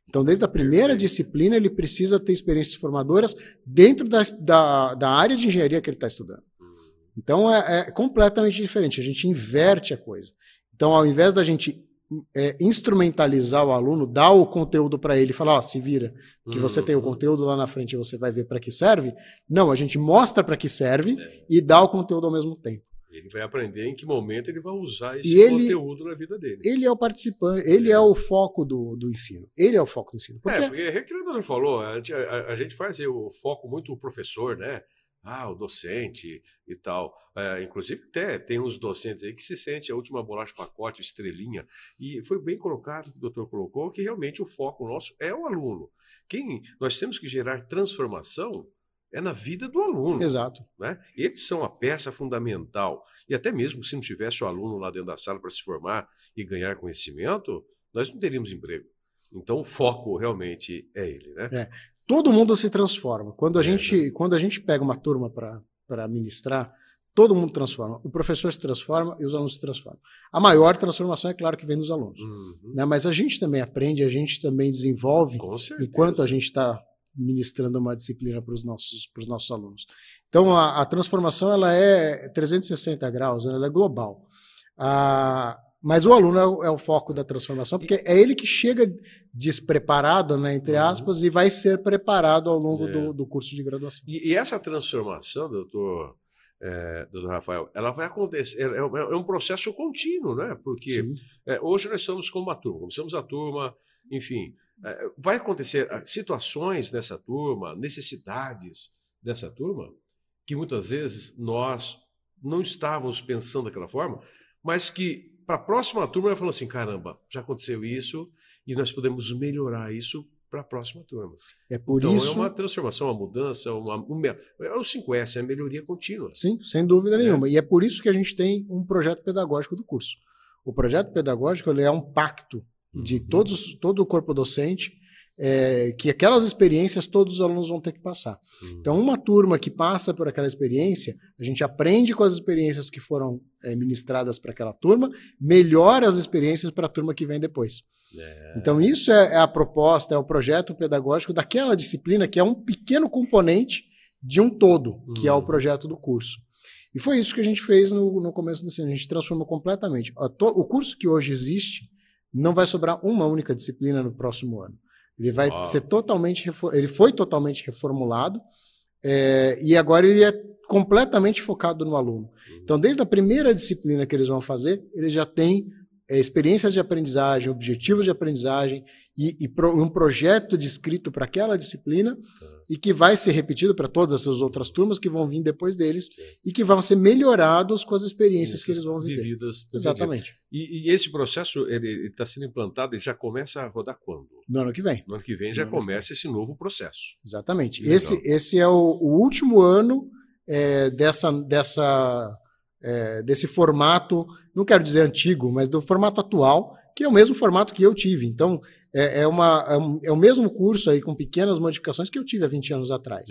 Então, desde a primeira disciplina, ele precisa ter experiências formadoras dentro da, da, da área de engenharia que ele está estudando. Então, é, é completamente diferente. A gente inverte a coisa. Então, ao invés da gente é, instrumentalizar o aluno, dar o conteúdo para ele e falar, ó, se vira, que você tem o Uhum. conteúdo lá na frente e você vai ver para que serve. Não, a gente mostra para que serve É. e dá o conteúdo ao mesmo tempo. Ele vai aprender em que momento ele vai usar esse ele- conteúdo na vida dele. Ele é o participante, ele é, É. o foco do, do ensino. Ele é o foco do ensino. Porque É, porque é que o falou, a gente, a- a gente faz o foco muito o professor, né? Ah, o docente e tal. É, inclusive, até tem uns docentes aí que se sente a última bolacha pacote, estrelinha. E foi bem colocado, que o doutor colocou, que realmente o foco nosso é o aluno. Quem nós temos que gerar transformação é na vida do aluno. Exato. né? Eles são a peça fundamental. E até mesmo se não tivesse o aluno lá dentro da sala para se formar e ganhar conhecimento, nós não teríamos emprego. Então o foco realmente é ele, né? Todo mundo se transforma. Quando a, É, gente, quando a gente pega uma turma para ministrar, todo mundo transforma. O professor se transforma e os alunos se transformam. A maior transformação é claro que vem dos alunos. Uhum. Né? Mas a gente também aprende, a gente também desenvolve enquanto a gente está ministrando uma disciplina para os nossos, pros nossos alunos. Então, a, a transformação ela é 360 graus, ela é global. Mas o aluno é o, é o foco da transformação, porque é ele que chega despreparado, né, entre Uhum. aspas, e vai ser preparado ao longo É. do, do curso de graduação. E, e essa transformação, doutor, é, doutor Rafael, ela vai acontecer, é, é- é um processo contínuo, né? Porque é, hoje nós estamos com uma turma, começamos a turma, enfim, é, vai acontecer situações dessa turma, necessidades dessa turma, que muitas vezes nós não estávamos pensando daquela forma, mas que para a próxima turma ela falou assim: caramba, já aconteceu isso e nós podemos melhorar isso para a próxima turma. É por então isso. é uma transformação, uma mudança, uma, um, me- é o 5S, é a melhoria contínua. Sim, sem dúvida nenhuma. E é por isso que a gente tem um projeto pedagógico do curso. O projeto pedagógico ele é um pacto de Uhum. todos, todo o corpo docente, é, que aquelas experiências todos os alunos vão ter que passar. Uhum. Então, uma turma que passa por aquela experiência, a gente aprende com as experiências que foram é, ministradas para aquela turma, melhora as experiências para a turma que vem depois. É, Então, isso é, é a proposta, é o projeto pedagógico daquela disciplina que é um pequeno componente de um todo, que é o Uhum. projeto do curso. E foi isso que a gente fez no, no começo desse ano. A gente transformou completamente. O curso que hoje existe não vai sobrar uma única disciplina no próximo ano. Ele vai Uau. ser totalmente, ele foi totalmente reformulado é, e agora ele é completamente focado no aluno. Então, desde a primeira disciplina que eles vão fazer, eles já têm é, experiências de aprendizagem, objetivos de aprendizagem e, e pro- um projeto descrito para aquela disciplina e que vai ser repetido para todas as outras turmas que vão vir depois deles e que vão ser melhorados com as experiências que eles vão viver. Vividas. Exatamente. E, e esse processo ele está sendo implantado, ele já começa a rodar quando? No ano que vem. No ano que vem já No que começa esse novo processo. Exatamente. Esse, esse é o, o último ano é, dessa, dessa, é, desse formato, não quero dizer antigo, mas do formato atual, que é o mesmo formato que eu tive. Então, é, é, uma, é, um- é o mesmo curso aí com pequenas modificações que eu tive há 20 anos atrás.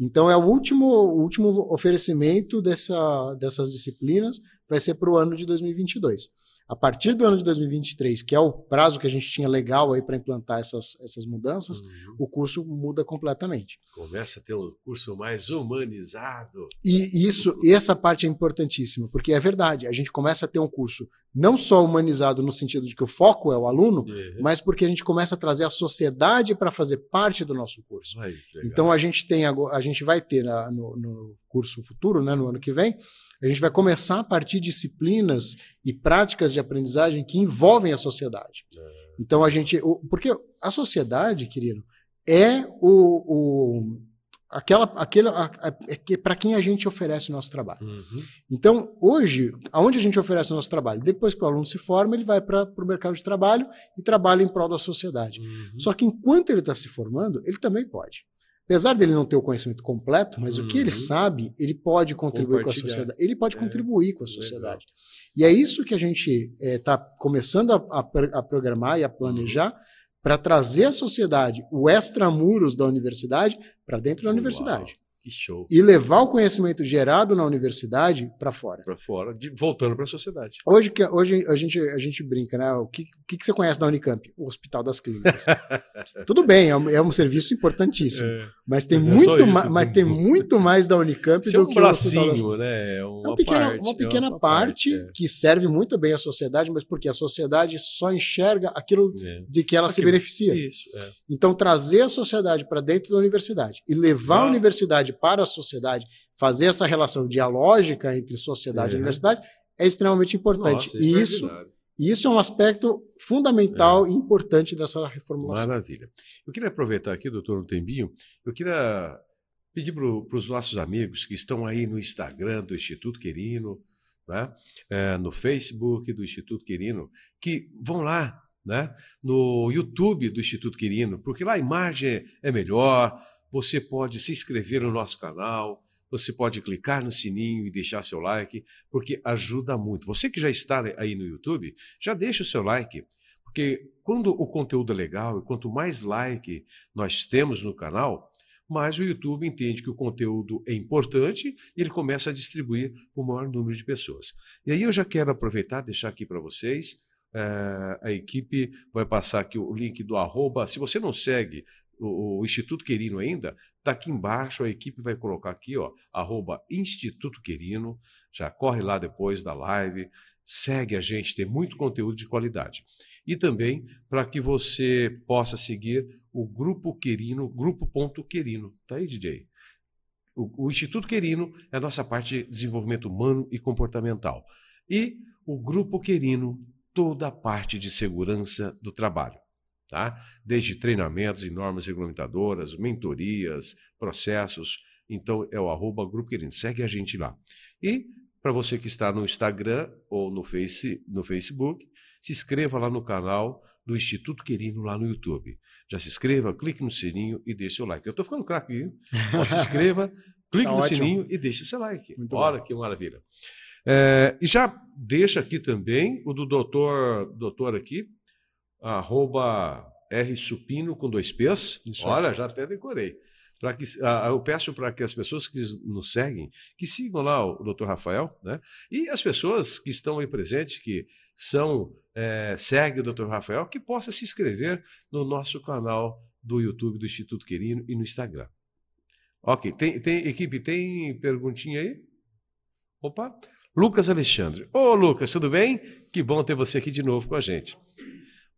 Então, é o último, o último oferecimento dessa, dessas disciplinas, vai ser para o ano de 2022. A partir do ano de 2023, que é o prazo que a gente tinha legal aí para implantar essas, essas mudanças, Uhum. o curso muda completamente. Começa a ter um curso mais humanizado. E isso, essa parte é importantíssima, porque é verdade, a gente começa a ter um curso não só humanizado no sentido de que o foco é o aluno, Uhum. mas porque a gente começa a trazer a sociedade para fazer parte do nosso curso. Ai. Então a gente tem a gente vai ter na- no, no curso futuro, né, no ano que vem, a gente vai começar a partir de disciplinas e práticas de aprendizagem que envolvem a sociedade. Então a gente, porque a sociedade, querido, é o, o aquela, aquele, é para quem a gente oferece o nosso trabalho. Uhum. Então, hoje, aonde a gente oferece o nosso trabalho? Depois que o aluno se forma, ele vai para o mercado de trabalho e trabalha em prol da sociedade. Uhum. Só que enquanto ele está se formando, ele também pode. Apesar dele não ter o conhecimento completo, mas o que ele Uhum. sabe, ele pode contribuir com a sociedade. Ele pode É, contribuir com a legal. sociedade. E é isso que a gente está começando a, a a programar e a planejar Uhum. para trazer a sociedade, o extramuros da universidade, para dentro da Uau. universidade. Que show. E levar o conhecimento gerado na universidade para fora. Para fora, de- voltando para a sociedade. Hoje, que- hoje a, gente, a gente brinca, né? O que, que que você conhece da Unicamp? O Hospital das Clínicas. Tudo bem, é um, é um serviço importantíssimo. Mas tem, Mas é muito, ma- mas tem- muito mais da Unicamp Isso é do que o Hospital das bracinho, né? É É uma, uma pequena, parte, uma é pequena uma parte, é. que serve muito bem à sociedade, mas porque a sociedade só enxerga aquilo É. de que ela se Aquilo. beneficia. Isso, é. Então, trazer a sociedade para dentro da universidade e levar a Ah. Universidade para a sociedade, fazer essa relação dialógica entre sociedade e Uhum. universidade é extremamente importante. Nossa, e isso, e isso é um aspecto fundamental e importante dessa reformulação. Maravilha. Eu queria aproveitar aqui, doutor, tempinho, eu queria pedir para os nossos amigos que estão aí no Instagram do Instituto Quirino, né? É, no Facebook do Instituto Quirino, que vão lá, né? no YouTube do Instituto Quirino, porque lá a imagem é melhor, você pode se inscrever no nosso canal, você pode clicar no sininho e deixar seu like, porque ajuda muito. Você que já está aí no YouTube, já deixa o seu like, Porque quando o conteúdo é legal e quanto mais like nós temos no canal, mais o YouTube entende que o conteúdo é importante e ele começa a distribuir para o maior número de pessoas. E aí eu já quero aproveitar, deixar aqui para vocês, é, a equipe vai passar aqui o link do arroba. Se você não segue o, Instituto Querino ainda, está aqui embaixo, a equipe vai colocar aqui, ó, arroba Instituto Querino, já corre lá depois da live, segue a gente, tem muito conteúdo de qualidade. E também para que você possa seguir o Grupo Querino, Grupo.Querino. Tá aí, DJ? O, o, Instituto Querino é a nossa parte de desenvolvimento humano e comportamental. E o Grupo Querino, toda a parte de segurança do trabalho. Tá? Desde treinamentos e normas regulamentadoras, mentorias, processos. Então é o arroba Grupo Querino. Segue a gente lá. E para você que está no Instagram ou no, face, no Facebook, se inscreva lá no canal do Instituto Querino lá no YouTube. Já se inscreva, clique no sininho e deixe seu like. Eu estou ficando craque, viu? se inscreva, clique tá no ótimo. sininho e deixe seu like. Muito Olha bom. que maravilha. É, e já deixa aqui também o do doutor, doutor aqui, arroba R Supino com dois P's. Isso Olha, é. já até decorei para que eu peço para que as pessoas que nos seguem que sigam lá o Dr. Rafael, né? E as pessoas que estão aí presentes que são é, seguem o Dr. Rafael que possa se inscrever no nosso canal do YouTube do Instituto Querino e no Instagram. Ok, tem, tem equipe tem perguntinha aí? Opa, Lucas Alexandre. Ô Lucas, tudo bem? Que bom ter você aqui de novo com a gente.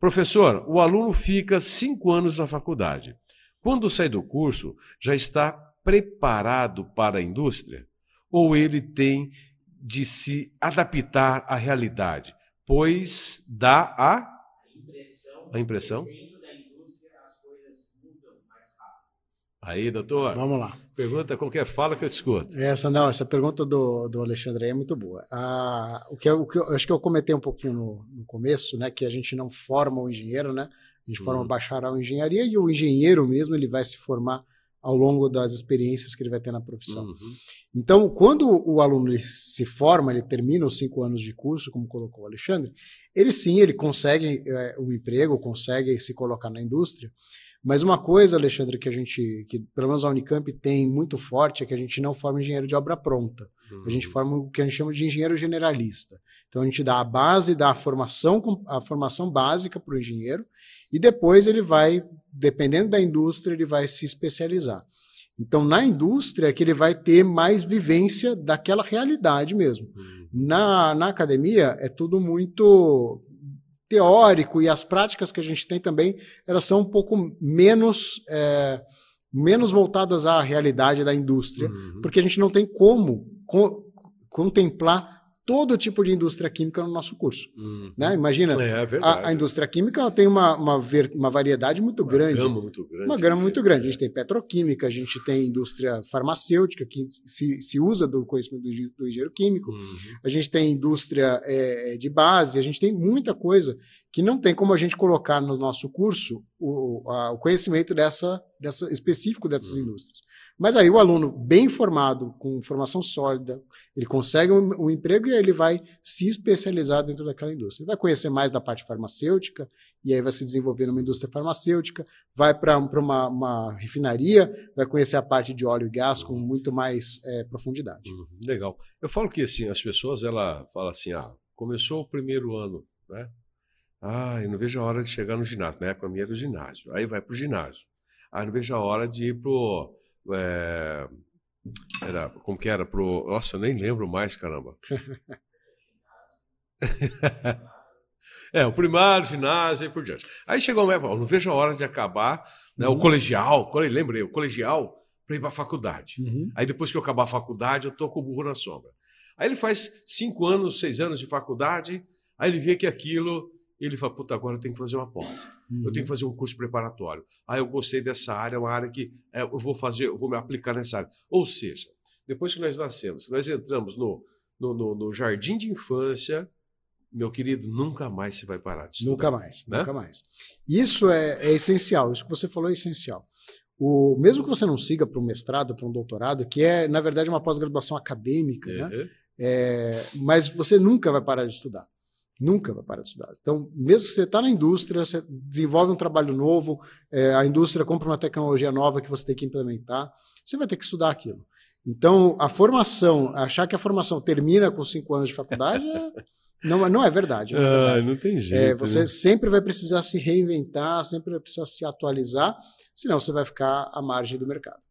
Professor, o aluno fica cinco anos na faculdade. Quando sai do curso, já está preparado para a indústria? Ou ele tem de se adaptar à realidade? Pois dá a, a impressão. Aí, doutor. Vamos lá. Pergunta qualquer fala que eu escuto. Essa não, essa pergunta do, do Alexandre é muito boa. Ah, o que, eu, o que eu, acho que eu comentei um pouquinho no, no começo, né, que a gente não forma o engenheiro, né? de forma uhum. bacharel em engenharia e o engenheiro mesmo ele vai se formar ao longo das experiências que ele vai ter na profissão. Uhum. Então, quando o aluno se forma, ele termina os cinco anos de curso, como colocou o Alexandre, ele sim, ele consegue é, um emprego, consegue se colocar na indústria, mas uma coisa, Alexandre, que a gente, que pelo menos a Unicamp tem muito forte, é que a gente não forma engenheiro de obra pronta. Uhum. A gente uhum. forma o que a gente chama de engenheiro generalista. Então a gente dá a base, dá a formação, a formação básica para o engenheiro, e depois ele vai, dependendo da indústria, ele vai se especializar. Então, na indústria, é que ele vai ter mais vivência daquela realidade mesmo. Uhum. Na, na academia, é tudo muito teórico e as práticas que a gente tem também, elas são um pouco menos, é, menos voltadas à realidade da indústria, uhum. porque a gente não tem como co contemplar todo tipo de indústria química no nosso curso. Uhum. Né? Imagina, é, é a, a, indústria química ela tem uma, uma, ver, uma variedade muito uma grande. Muito grande. Uma gama muito grande. A gente tem petroquímica, a gente tem indústria farmacêutica, que se, se usa do conhecimento do, do engenheiro químico, uhum. a gente tem indústria é, de base, a gente tem muita coisa que não tem como a gente colocar no nosso curso o, a, o conhecimento dessa, dessa específico dessas uhum. indústrias. Mas aí o aluno bem formado, com formação sólida, ele consegue um, um, emprego e aí ele vai se especializar dentro daquela indústria. Ele vai conhecer mais da parte farmacêutica e aí vai se desenvolver numa indústria farmacêutica, vai para uma, uma, refinaria, vai conhecer a parte de óleo e gás com muito mais é, profundidade. Uhum, legal. Eu falo que assim, as pessoas ela fala assim, ah, começou o primeiro ano, né? Ah, eu não vejo a hora de chegar no ginásio. Na época minha era o ginásio. Aí vai para o ginásio. Ah, não vejo a hora de ir para é, era, como que era? Pro, nossa, eu nem lembro mais, caramba. é, o primário, ginásio e por diante. Aí chegou uma época, não vejo a hora de acabar né, uhum. o colegial, lembrei, o colegial para ir para a faculdade. Uhum. Aí depois que eu acabar a faculdade, eu tô com o burro na sombra. Aí ele faz cinco anos, seis anos de faculdade, aí ele vê que aquilo ele fala, puta, agora eu tenho que fazer uma pós. Uhum. Eu tenho que fazer um curso preparatório. Ah, eu gostei dessa área, é uma área que é, eu vou fazer, eu vou me aplicar nessa área. Ou seja, depois que nós nascemos, nós entramos no, no, no, no jardim de infância, meu querido, nunca mais se vai parar de estudar. Nunca mais, né? nunca mais. Isso é, é, essencial, isso que você falou é essencial. O, mesmo que você não siga para um mestrado, para um doutorado, que é, na verdade, uma pós-graduação acadêmica, né? uhum. né? É, mas você nunca vai parar de estudar. Nunca vai parar de estudar. Então, mesmo que você está na indústria, você desenvolve um trabalho novo, é, a indústria compra uma tecnologia nova que você tem que implementar, você vai ter que estudar aquilo. Então, a formação, achar que a formação termina com cinco anos de faculdade, é, não, não é verdade. Não, é verdade. Ah, não tem É, jeito. você né? sempre vai precisar se reinventar, sempre vai precisar se atualizar, senão você vai ficar à margem do mercado.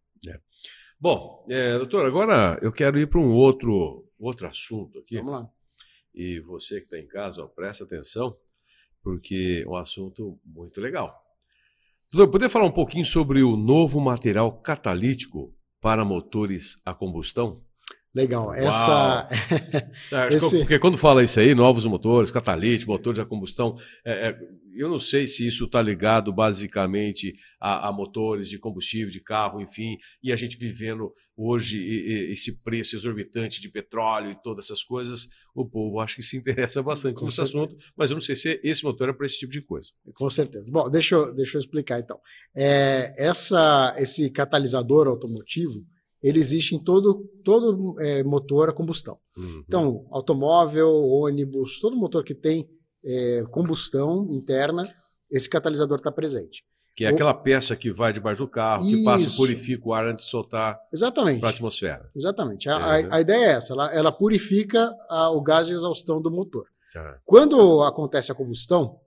Bom, é, doutor, agora eu quero ir para um outro, outro assunto aqui. Vamos lá. E você que está em casa, ó, presta atenção, porque é um assunto muito legal. Doutor, poder falar um pouquinho sobre o novo material catalítico para motores a combustão? Legal. Essa. É, Esse- Porque quando fala isso aí, novos motores, catalítico, motores a combustão, é, é, eu não sei se isso está ligado basicamente a, a motores de combustível, de carro, enfim, e a gente vivendo hoje e- e- esse preço exorbitante de petróleo e todas essas coisas, o povo acho que se interessa bastante Com nesse certeza. assunto, mas eu não sei se esse motor é para esse tipo de coisa. Com certeza. Bom, deixa eu, deixa eu explicar então. É, essa, esse catalisador automotivo, ele existe em todo, todo é, motor a combustão. Uhum. Então, automóvel, ônibus, todo motor que tem é, combustão interna, esse catalisador está presente. que é o- aquela peça que vai debaixo do carro, que passa e Isso. purifica o ar antes de soltar para a atmosfera. Exatamente. A, É, a- né? a ideia é essa, ela, ela purifica a- o gás de exaustão do motor. Tá. Quando acontece a combustão,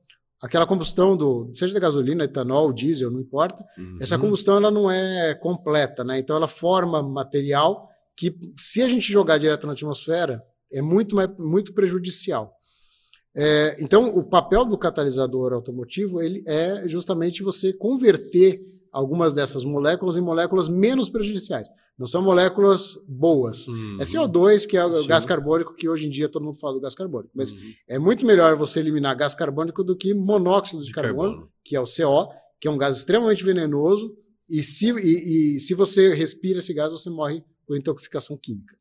aquela combustão do, seja da gasolina, etanol, diesel, não importa, Uhum. essa combustão ela não é completa, né? Então ela forma material que, se a gente jogar direto na atmosfera, é muito, muito prejudicial. É, então, o papel do catalisador automotivo ele é justamente você converter algumas dessas moléculas em moléculas menos prejudiciais. Não são moléculas boas. Uhum. É CO2, que é o Sim. gás carbônico, que hoje em dia todo mundo fala do gás carbônico. Mas Uhum. é muito melhor você eliminar gás carbônico do que monóxido de, De carbono, carbono. que é o CO, que é um gás extremamente venenoso. E se, e, e se você respira esse gás, você morre por intoxicação química.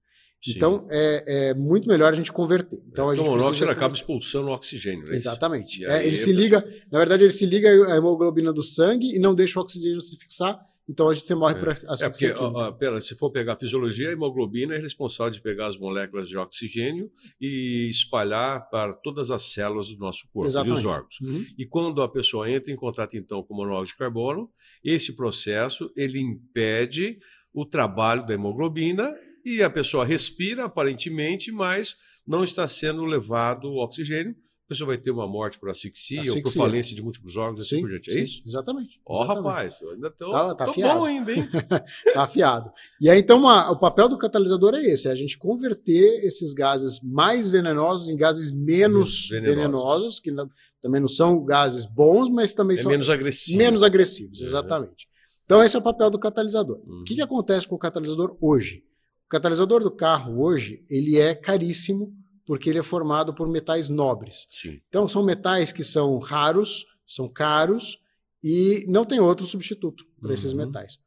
Sim. Então, é, é muito melhor a gente converter. Então, a Então, gente o precisa- acaba expulsando o oxigênio, né? Exatamente. E É, ele se liga, na verdade, ele se liga à hemoglobina do sangue e não deixa o oxigênio se fixar. Então, a gente morre por É asfixia porque, química. ó, ó, pera, se for pegar a fisiologia, a hemoglobina é responsável de pegar as moléculas de oxigênio e espalhar para todas as células do nosso corpo, e Exatamente. os órgãos. Uhum. E quando a pessoa entra em contato, então, com o monóxido de carbono, esse processo, ele impede o trabalho da hemoglobina e a pessoa respira, aparentemente, mas não está sendo levado o oxigênio. A pessoa vai ter uma morte por asfixia, ou por Asfixia. falência de múltiplos órgãos, assim Sim, por diante. É sim, isso? Exatamente. Ó, exatamente. rapaz, ainda tô, Tá- tá tô afiado. bom ainda, hein? Tá afiado. E aí, então, uma- o papel do catalisador é esse: é a gente converter esses gases mais venenosos em gases menos venenosos. venenosos, que não- também não são gases bons, mas também É são menos agressivo. menos agressivos, Uhum. exatamente. Então, esse é o papel do catalisador. Uhum. O que, que acontece com o catalisador hoje? O catalisador do carro hoje ele é caríssimo porque ele é formado por metais nobres. Sim. Então, são metais que são raros, são caros e não tem outro substituto para esses Uhum. metais.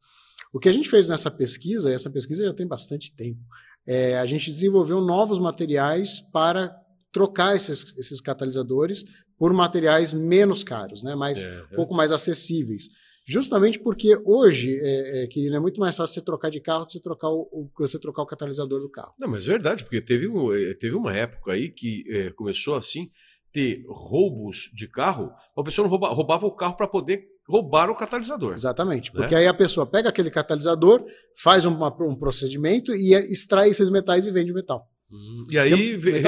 O que a gente fez nessa pesquisa, e essa pesquisa já tem bastante tempo, é, a gente desenvolveu novos materiais para trocar esses, esses catalisadores por materiais menos caros, né? mais, É, um pouco mais acessíveis. Justamente porque hoje, é, é, querido, é muito mais fácil você trocar de carro do que você trocar o, o- você trocar o catalisador do carro. Não, mas é verdade, porque teve, um- eh, teve uma época aí que eh, começou assim, ter roubos de carro, a pessoa não rouba, roubava o carro para poder roubar o catalisador. Exatamente. Né? Porque aí a pessoa pega aquele catalisador, faz um, uma- um procedimento e é- extrai esses metais e vende o metal. Hum, E aí, é vem-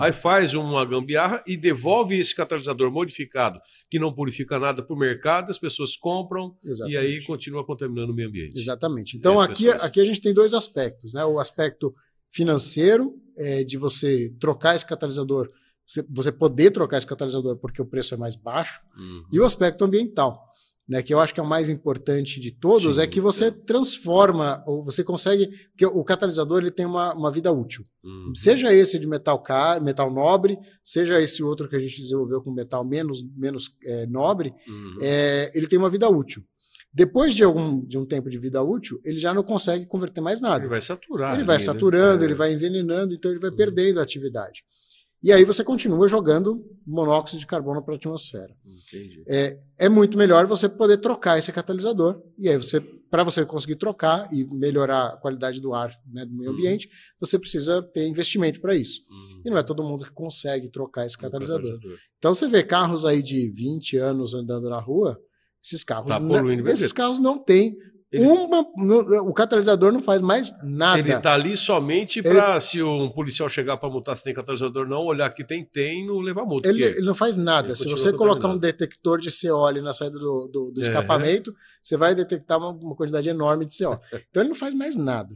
aí faz uma gambiarra e devolve esse catalisador modificado, que não purifica nada para o mercado, as pessoas compram Exatamente. e aí continua contaminando o meio ambiente. Exatamente. Então, as aqui, pessoas. aqui a gente tem dois aspectos. Né? O aspecto financeiro, é, de você trocar esse catalisador, você, você poder trocar esse catalisador porque o preço é mais baixo, Uhum. e o aspecto ambiental. Né, que eu acho que é o mais importante de todos, Sim, é que você é. transforma, ou você consegue. Porque o catalisador ele tem uma, uma vida útil. Uhum. Seja esse de metal caro, metal nobre, seja esse outro que a gente desenvolveu com metal menos, menos é, nobre, Uhum. é, ele tem uma vida útil. Depois de, algum, de um tempo de vida útil, ele já não consegue converter mais nada. Ele vai saturar. Ele vai né? saturando, É. ele vai envenenando, então ele vai Uhum. perdendo a atividade. E aí você continua jogando monóxido de carbono para a atmosfera. Entendi. É muito melhor você poder trocar esse catalisador, e aí você para você conseguir trocar e melhorar a qualidade do ar né, do meio uhum. ambiente, você precisa ter investimento para isso. Uhum. E não é todo mundo que consegue trocar esse catalisador. catalisador. Então você vê carros aí de 20 anos andando na rua, esses carros, tá não, esses carros não têm ele... Uma, o catalisador não faz mais nada. Ele está ali somente para, ele... se um policial chegar para multar se tem catalisador não, olhar que tem, tem, não levar multa. Ele, ele não faz nada. Se você colocar um detector de CO ali na saída do, do, do escapamento, você vai detectar uma, uma, quantidade enorme de CO. Então ele não faz mais nada.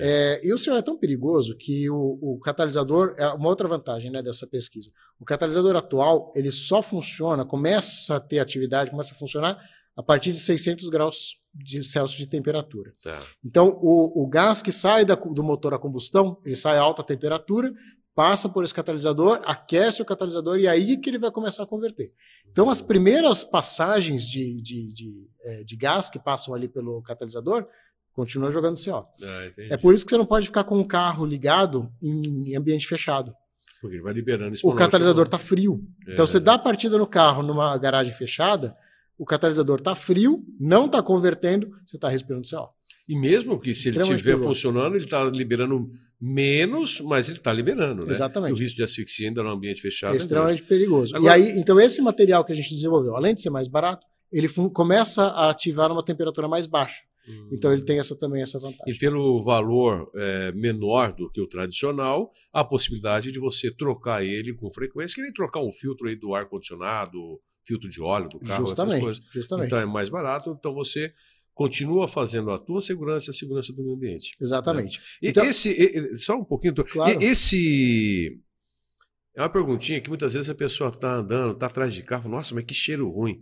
É, e o CO é tão perigoso que o, o catalisador, é uma outra vantagem né, dessa pesquisa. O catalisador atual, ele só funciona, começa a ter atividade, começa a funcionar a partir de 600 graus de Celsius de temperatura. Tá. Então, o, o, gás que sai da, do motor a combustão, ele sai a alta temperatura, passa por esse catalisador, aquece o catalisador e aí que ele vai começar a converter. Então, as primeiras passagens de, de, de, é, de gás que passam ali pelo catalisador continuam jogando CO. Ah, é por isso que você não pode ficar com o carro ligado em ambiente fechado. Porque ele vai liberando O catalisador está frio. É. Então, você dá a partida no carro numa garagem fechada, o catalisador está frio, não está convertendo, você está respirando CO. E mesmo que se ele estiver funcionando, ele está liberando menos, mas ele está liberando, né? Exatamente. E o risco de asfixia ainda no ambiente fechado. É extremamente é perigoso. Agora... E aí, então, esse material que a gente desenvolveu, além de ser mais barato, ele começa a ativar numa temperatura mais baixa. Hum. Então ele tem essa também essa vantagem. E pelo valor é, menor do que o tradicional, a possibilidade de você trocar ele com frequência, que nem trocar um filtro aí do ar condicionado, filtro de óleo do carro, justamente, essas coisas. Justamente. Então é mais barato, então você continua fazendo a tua segurança e a segurança do meio ambiente. Exatamente. Né? Então, esse, só um pouquinho, claro. esse é uma perguntinha que muitas vezes a pessoa está andando, está atrás de carro, nossa, mas que cheiro ruim.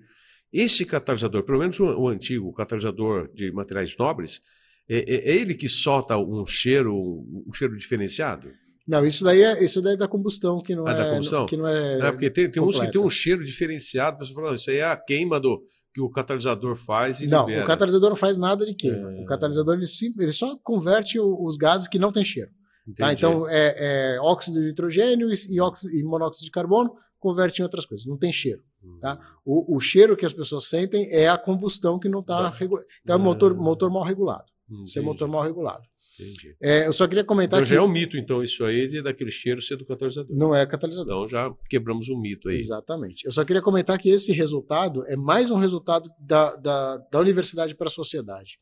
Esse catalisador, pelo menos o, o antigo, o catalisador de materiais nobres, é, é, é, ele que solta um cheiro, um cheiro diferenciado? Não, isso daí é isso daí é da combustão, que não, ah, é, combustão? que não é. É porque tem, tem uns que tem um cheiro diferenciado, você falando, isso aí é a queima do que o catalisador faz e Não, libera. o catalisador não faz nada de queima. É... O catalisador ele, sim, ele só converte os gases que não tem cheiro. Tá? Então, é, é, óxido de nitrogênio e, óxido, e monóxido de carbono converte em outras coisas, não tem cheiro. Tá? Hum. O, o, cheiro que as pessoas sentem é a combustão que não está regulada. Então, é motor, motor mal regulado. Isso é motor mal regulado. Entendi. É, eu só queria comentar então, que. Já é um mito, então, isso aí de daquele cheiro ser do catalisador. Não é catalisador. Então já quebramos um mito aí. Exatamente. Eu só queria comentar que esse resultado é mais um resultado da, da, da universidade para a sociedade.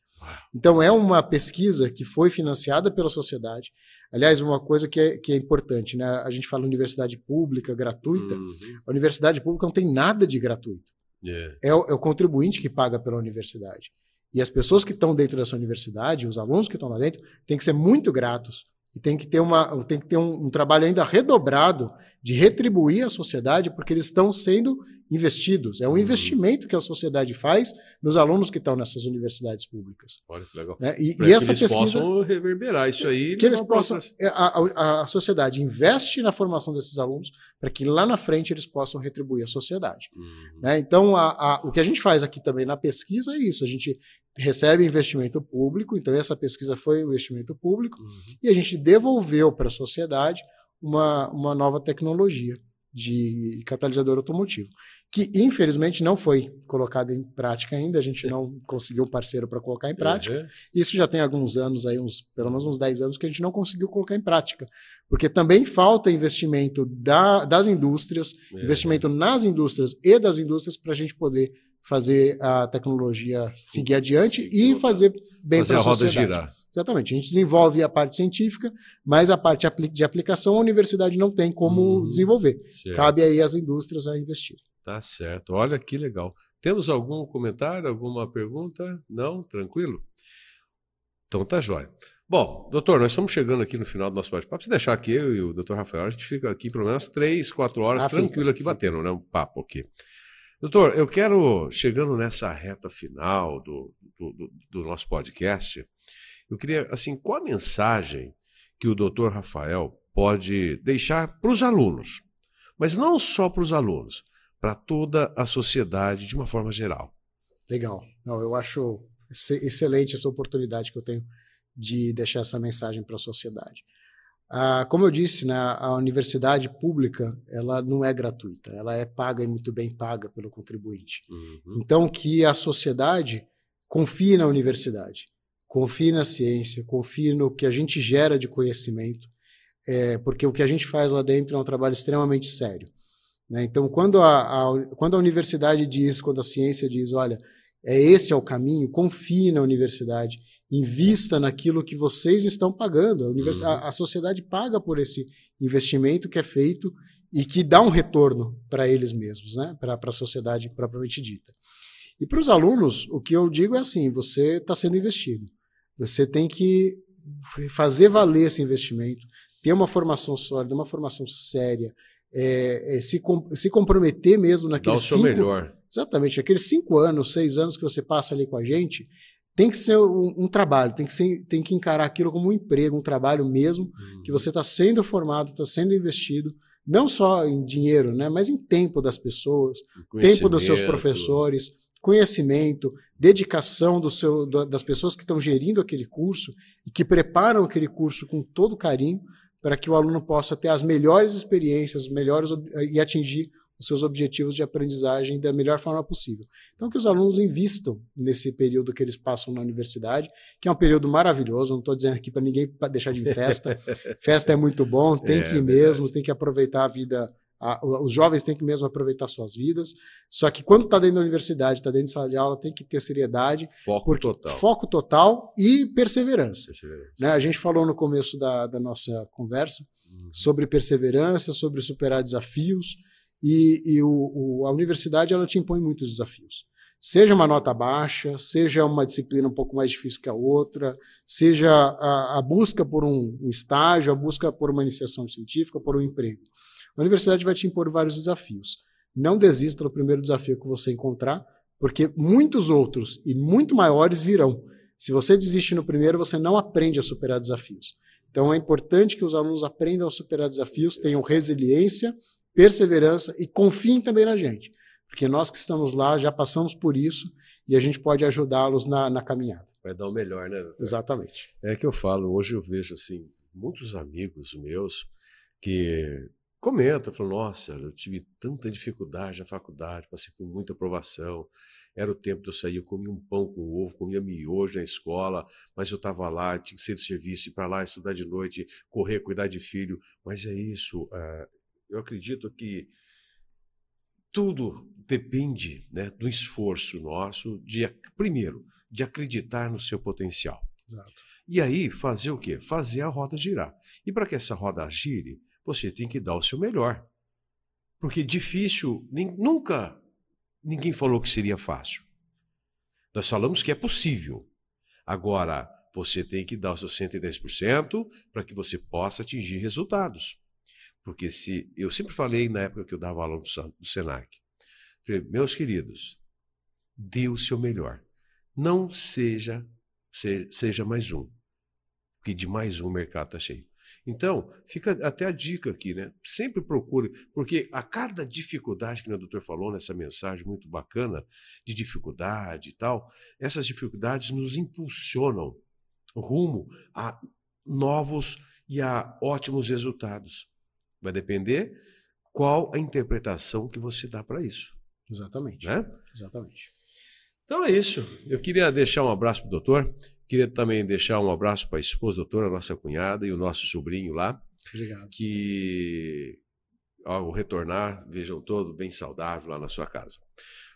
Então, é uma pesquisa que foi financiada pela sociedade. Aliás, uma coisa que é, que é importante, né? A gente fala universidade pública, gratuita. Uhum. A universidade pública não tem nada de gratuito. Yeah. É, o, é o contribuinte que paga pela universidade. E as pessoas que estão dentro dessa universidade, os alunos que estão lá dentro, têm que ser muito gratos e tem que ter, uma, tem que ter um, um, trabalho ainda redobrado de retribuir a sociedade, porque eles estão sendo investidos. É um uhum. investimento que a sociedade faz nos alunos que estão nessas universidades públicas. Olha que legal. É, e, e essa eles pesquisa. possam reverberar isso aí. Que eles possam. É, a, a, a, sociedade investe na formação desses alunos para que lá na frente eles possam retribuir a sociedade. Uhum. Né? Então, a, o que a gente faz aqui também na pesquisa é isso. A gente recebe investimento público, então essa pesquisa foi um investimento público, uhum. e a gente devolveu para a sociedade uma, uma nova tecnologia de catalisador automotivo, que infelizmente não foi colocada em prática ainda, a gente não conseguiu um parceiro para colocar em prática. Uhum. Isso já tem alguns anos aí, uns, pelo menos uns 10 anos que a gente não conseguiu colocar em prática, porque também falta investimento da, das indústrias, uhum. investimento nas indústrias e das indústrias para a gente poder fazer a tecnologia seguir adiante Sim, e fazer bem para a sociedade. Girar. Exatamente. A gente desenvolve a parte científica, mas a parte de aplicação a universidade não tem como hum, desenvolver. Certo. Cabe aí às indústrias a investir. Tá certo. Olha que legal. Temos algum comentário, alguma pergunta? Não? Tranquilo? Então tá jóia. Bom, doutor, nós estamos chegando aqui no final do nosso bate-papo. Se deixar aqui, eu e o doutor Rafael, a gente fica aqui pelo menos três, quatro horas ah, tranquilo fica. aqui batendo, né? Um papo aqui. Doutor, eu quero, chegando nessa reta final do, do, do, nosso podcast, eu queria, assim, qual a mensagem que o doutor Rafael pode deixar para os alunos, mas não só para os alunos, para toda a sociedade de uma forma geral? Legal. Não, eu acho excelente essa oportunidade que eu tenho de deixar essa mensagem para a sociedade. Ah, como eu disse, né, a universidade pública ela não é gratuita, ela é paga e muito bem paga pelo contribuinte. Uhum. Então, que a sociedade confie na universidade, confie na ciência, confie no que a gente gera de conhecimento, é, porque o que a gente faz lá dentro é um trabalho extremamente sério. Né? Então, quando a, a, quando a universidade diz, quando a ciência diz, olha, é esse é o caminho, confie na universidade, invista naquilo que vocês estão pagando. A, univers... uhum. a, a sociedade paga por esse investimento que é feito e que dá um retorno para eles mesmos, né? para a sociedade propriamente dita. E para os alunos, o que eu digo é assim: você está sendo investido. Você tem que fazer valer esse investimento, ter uma formação sólida, uma formação séria, é, é, se, com, se comprometer mesmo naqueles Dá o seu cinco, melhor. Exatamente, aqueles cinco anos, seis anos que você passa ali com a gente, tem que ser um, um trabalho, tem que, ser, tem que encarar aquilo como um emprego, um trabalho mesmo, uhum. que você está sendo formado, está sendo investido, não só em dinheiro, né, mas em tempo das pessoas, tempo dos seus professores, conhecimento, dedicação do seu, das pessoas que estão gerindo aquele curso e que preparam aquele curso com todo carinho para que o aluno possa ter as melhores experiências, melhores e atingir os seus objetivos de aprendizagem da melhor forma possível. Então, que os alunos invistam nesse período que eles passam na universidade, que é um período maravilhoso. Não estou dizendo aqui para ninguém deixar de ir em festa. festa é muito bom, tem é, que ir mesmo, tem que aproveitar a vida a, os jovens têm que mesmo aproveitar suas vidas. Só que quando está dentro da universidade, está dentro de sala de aula, tem que ter seriedade. Foco total. Foco total e perseverança. perseverança. Né? A gente falou no começo da, da nossa conversa uhum. sobre perseverança, sobre superar desafios. E, e o, o, a universidade ela te impõe muitos desafios. Seja uma nota baixa, seja uma disciplina um pouco mais difícil que a outra, seja a, a busca por um, um estágio, a busca por uma iniciação científica, por um emprego. A universidade vai te impor vários desafios. Não desista do primeiro desafio que você encontrar, porque muitos outros e muito maiores virão. Se você desiste no primeiro, você não aprende a superar desafios. Então é importante que os alunos aprendam a superar desafios, tenham resiliência, perseverança e confiem também na gente. Porque nós que estamos lá já passamos por isso e a gente pode ajudá-los na, na caminhada. Vai dar o melhor, né? Doutor? Exatamente. É que eu falo, hoje eu vejo assim, muitos amigos meus que comenta, falou, nossa, eu tive tanta dificuldade na faculdade, passei por muita aprovação, era o tempo de eu sair, eu comia um pão com ovo, comia miojo na escola, mas eu estava lá, tinha que ser de serviço, ir para lá, estudar de noite, correr, cuidar de filho, mas é isso, uh, eu acredito que tudo depende né, do esforço nosso, de primeiro, de acreditar no seu potencial. Exato. E aí, fazer o quê? Fazer a roda girar. E para que essa roda gire, você tem que dar o seu melhor. Porque difícil, nunca ninguém falou que seria fácil. Nós falamos que é possível. Agora, você tem que dar o seu 110% para que você possa atingir resultados. Porque se eu sempre falei na época que eu dava aula no Senac, falei, meus queridos, dê o seu melhor. Não seja seja mais um, porque de mais um o mercado está cheio. Então, fica até a dica aqui, né? Sempre procure, porque a cada dificuldade que o doutor falou nessa mensagem muito bacana, de dificuldade e tal, essas dificuldades nos impulsionam rumo a novos e a ótimos resultados. Vai depender qual a interpretação que você dá para isso. Exatamente. Né? Exatamente. Então é isso. Eu queria deixar um abraço para o doutor. Queria também deixar um abraço para a esposa, doutora, a nossa cunhada e o nosso sobrinho lá. Obrigado. Que ao retornar vejam todo bem saudável lá na sua casa.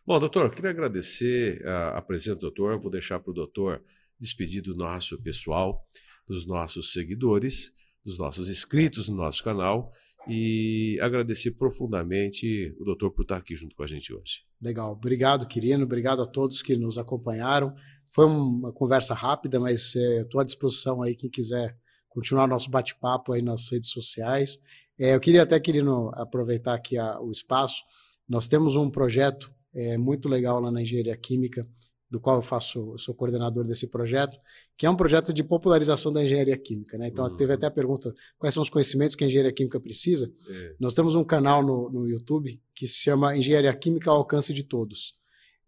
Bom, doutor, queria agradecer a, a presença do doutor. Vou deixar para o doutor despedir do nosso pessoal, dos nossos seguidores, dos nossos inscritos no nosso canal e agradecer profundamente o doutor por estar aqui junto com a gente hoje. Legal. Obrigado, Quirino. Obrigado a todos que nos acompanharam. Foi uma conversa rápida, mas é, estou à disposição aí, quem quiser continuar nosso bate-papo aí nas redes sociais. É, eu queria até, Quirino, aproveitar aqui a, o espaço. Nós temos um projeto é, muito legal lá na Engenharia Química, do qual eu faço, eu sou coordenador desse projeto, que é um projeto de popularização da engenharia química. Né? Então, uhum. teve até a pergunta: quais são os conhecimentos que a engenharia química precisa? É. Nós temos um canal no, no YouTube que se chama Engenharia Química ao Alcance de Todos.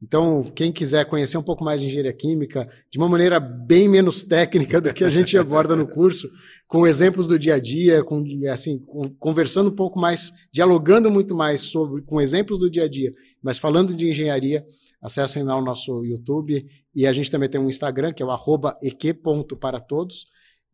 Então, quem quiser conhecer um pouco mais de engenharia química, de uma maneira bem menos técnica do que a gente aborda no curso, com exemplos do dia a dia, com, assim, conversando um pouco mais, dialogando muito mais sobre, com exemplos do dia a dia, mas falando de engenharia, acessem lá o nosso YouTube e a gente também tem um Instagram que é o arroba eq.paratodos.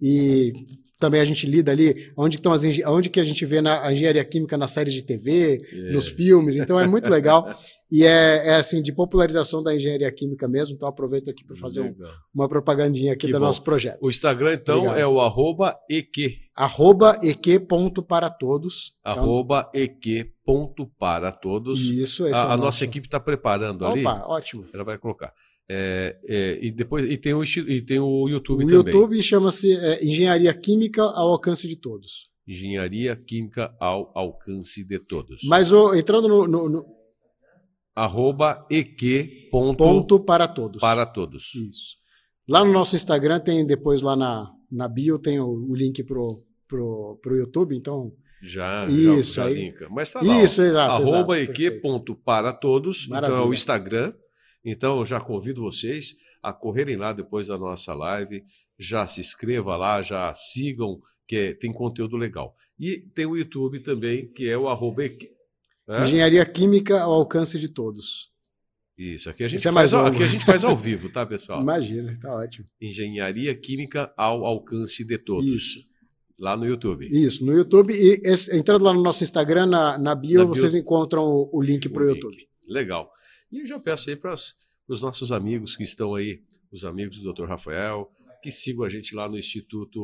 E também a gente lida ali onde, estão as, onde que a gente vê na, a engenharia química nas séries de TV, yeah. nos filmes. Então é muito legal. e é, é, assim, de popularização da engenharia química mesmo. Então aproveito aqui para fazer um, uma propagandinha aqui que do bom. nosso projeto. O Instagram, então, Obrigado. é o arroba eq. Arroba eq.paratodos. Então, arroba eq.paratodos. Isso, esse a, é a nosso... nossa equipe está preparando ali. Opa, ótimo. Ela vai colocar. É, é, e depois e tem o, e tem o YouTube o também. O YouTube chama-se é, Engenharia Química ao alcance de todos. Engenharia Química ao alcance de todos. Mas entrando no, no, no... arroba eq. Ponto para todos. Para todos. Isso. Lá no nosso Instagram tem depois lá na, na bio tem o, o link pro, pro, pro YouTube, então já, isso, já, já aí, linka. Mas tá lá. Isso, exato. Arroba eq. Ponto para todos. Maravilha. Então é o Instagram. Então, eu já convido vocês a correrem lá depois da nossa live, já se inscreva lá, já sigam, que tem conteúdo legal. E tem o YouTube também, que é o arroba... Né? Engenharia Química ao alcance de todos. Isso, aqui a gente, é faz, ao, aqui a gente faz ao vivo, tá, pessoal? Imagina, tá ótimo. Engenharia Química ao alcance de todos. Isso. Lá no YouTube. Isso, no YouTube. E esse, entrando lá no nosso Instagram, na, na bio, na vocês bio, encontram o, o link para o YouTube. Legal. E eu já peço aí para os nossos amigos que estão aí, os amigos do Dr. Rafael, que sigam a gente lá no Instituto,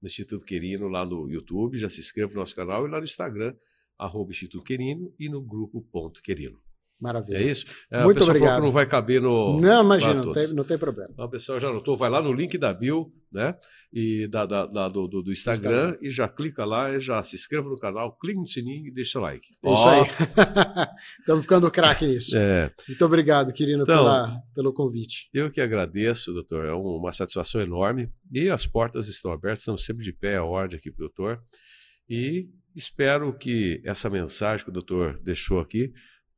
no Instituto Querino, lá no YouTube, já se inscrevam no nosso canal e lá no Instagram, arroba Instituto Querino e no grupo Ponto Querino. Maravilha. É isso? É, Muito obrigado. não vai caber no. Não, imagina, não tem, não tem problema. Então, o pessoal já anotou, vai lá no link da Bill, né? E da, da, da do, do, Instagram, Instagram, e já clica lá, já se inscreva no canal, clique no sininho e deixa o like. É isso oh. aí. Estamos ficando craque nisso. É. Muito obrigado, querido, então, pela, pelo convite. Eu que agradeço, doutor. É uma satisfação enorme. E as portas estão abertas, estamos sempre de pé a ordem aqui para doutor. E espero que essa mensagem que o doutor deixou aqui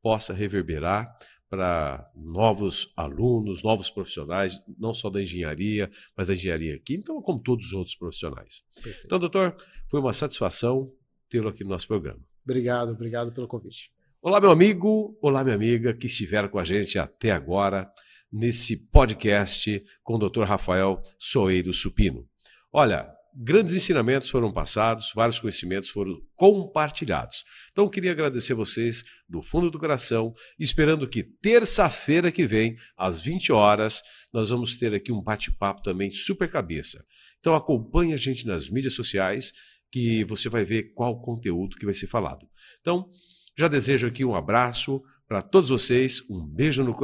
possa reverberar para novos alunos, novos profissionais, não só da engenharia, mas da engenharia química, como todos os outros profissionais. Perfeito. Então, doutor, foi uma satisfação tê-lo aqui no nosso programa. Obrigado, obrigado pelo convite. Olá, meu amigo, olá, minha amiga, que estiveram com a gente até agora nesse podcast com o doutor Rafael Soeiro Supino. Olha, grandes ensinamentos foram passados, vários conhecimentos foram compartilhados. Então, queria agradecer vocês do fundo do coração, esperando que terça-feira que vem, às 20 horas, nós vamos ter aqui um bate-papo também super cabeça. Então, acompanhe a gente nas mídias sociais, que você vai ver qual conteúdo que vai ser falado. Então, já desejo aqui um abraço para todos vocês, um beijo no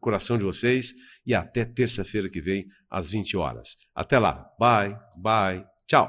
coração de vocês e até terça-feira que vem, às 20 horas. Até lá. Bye, bye. Tchau!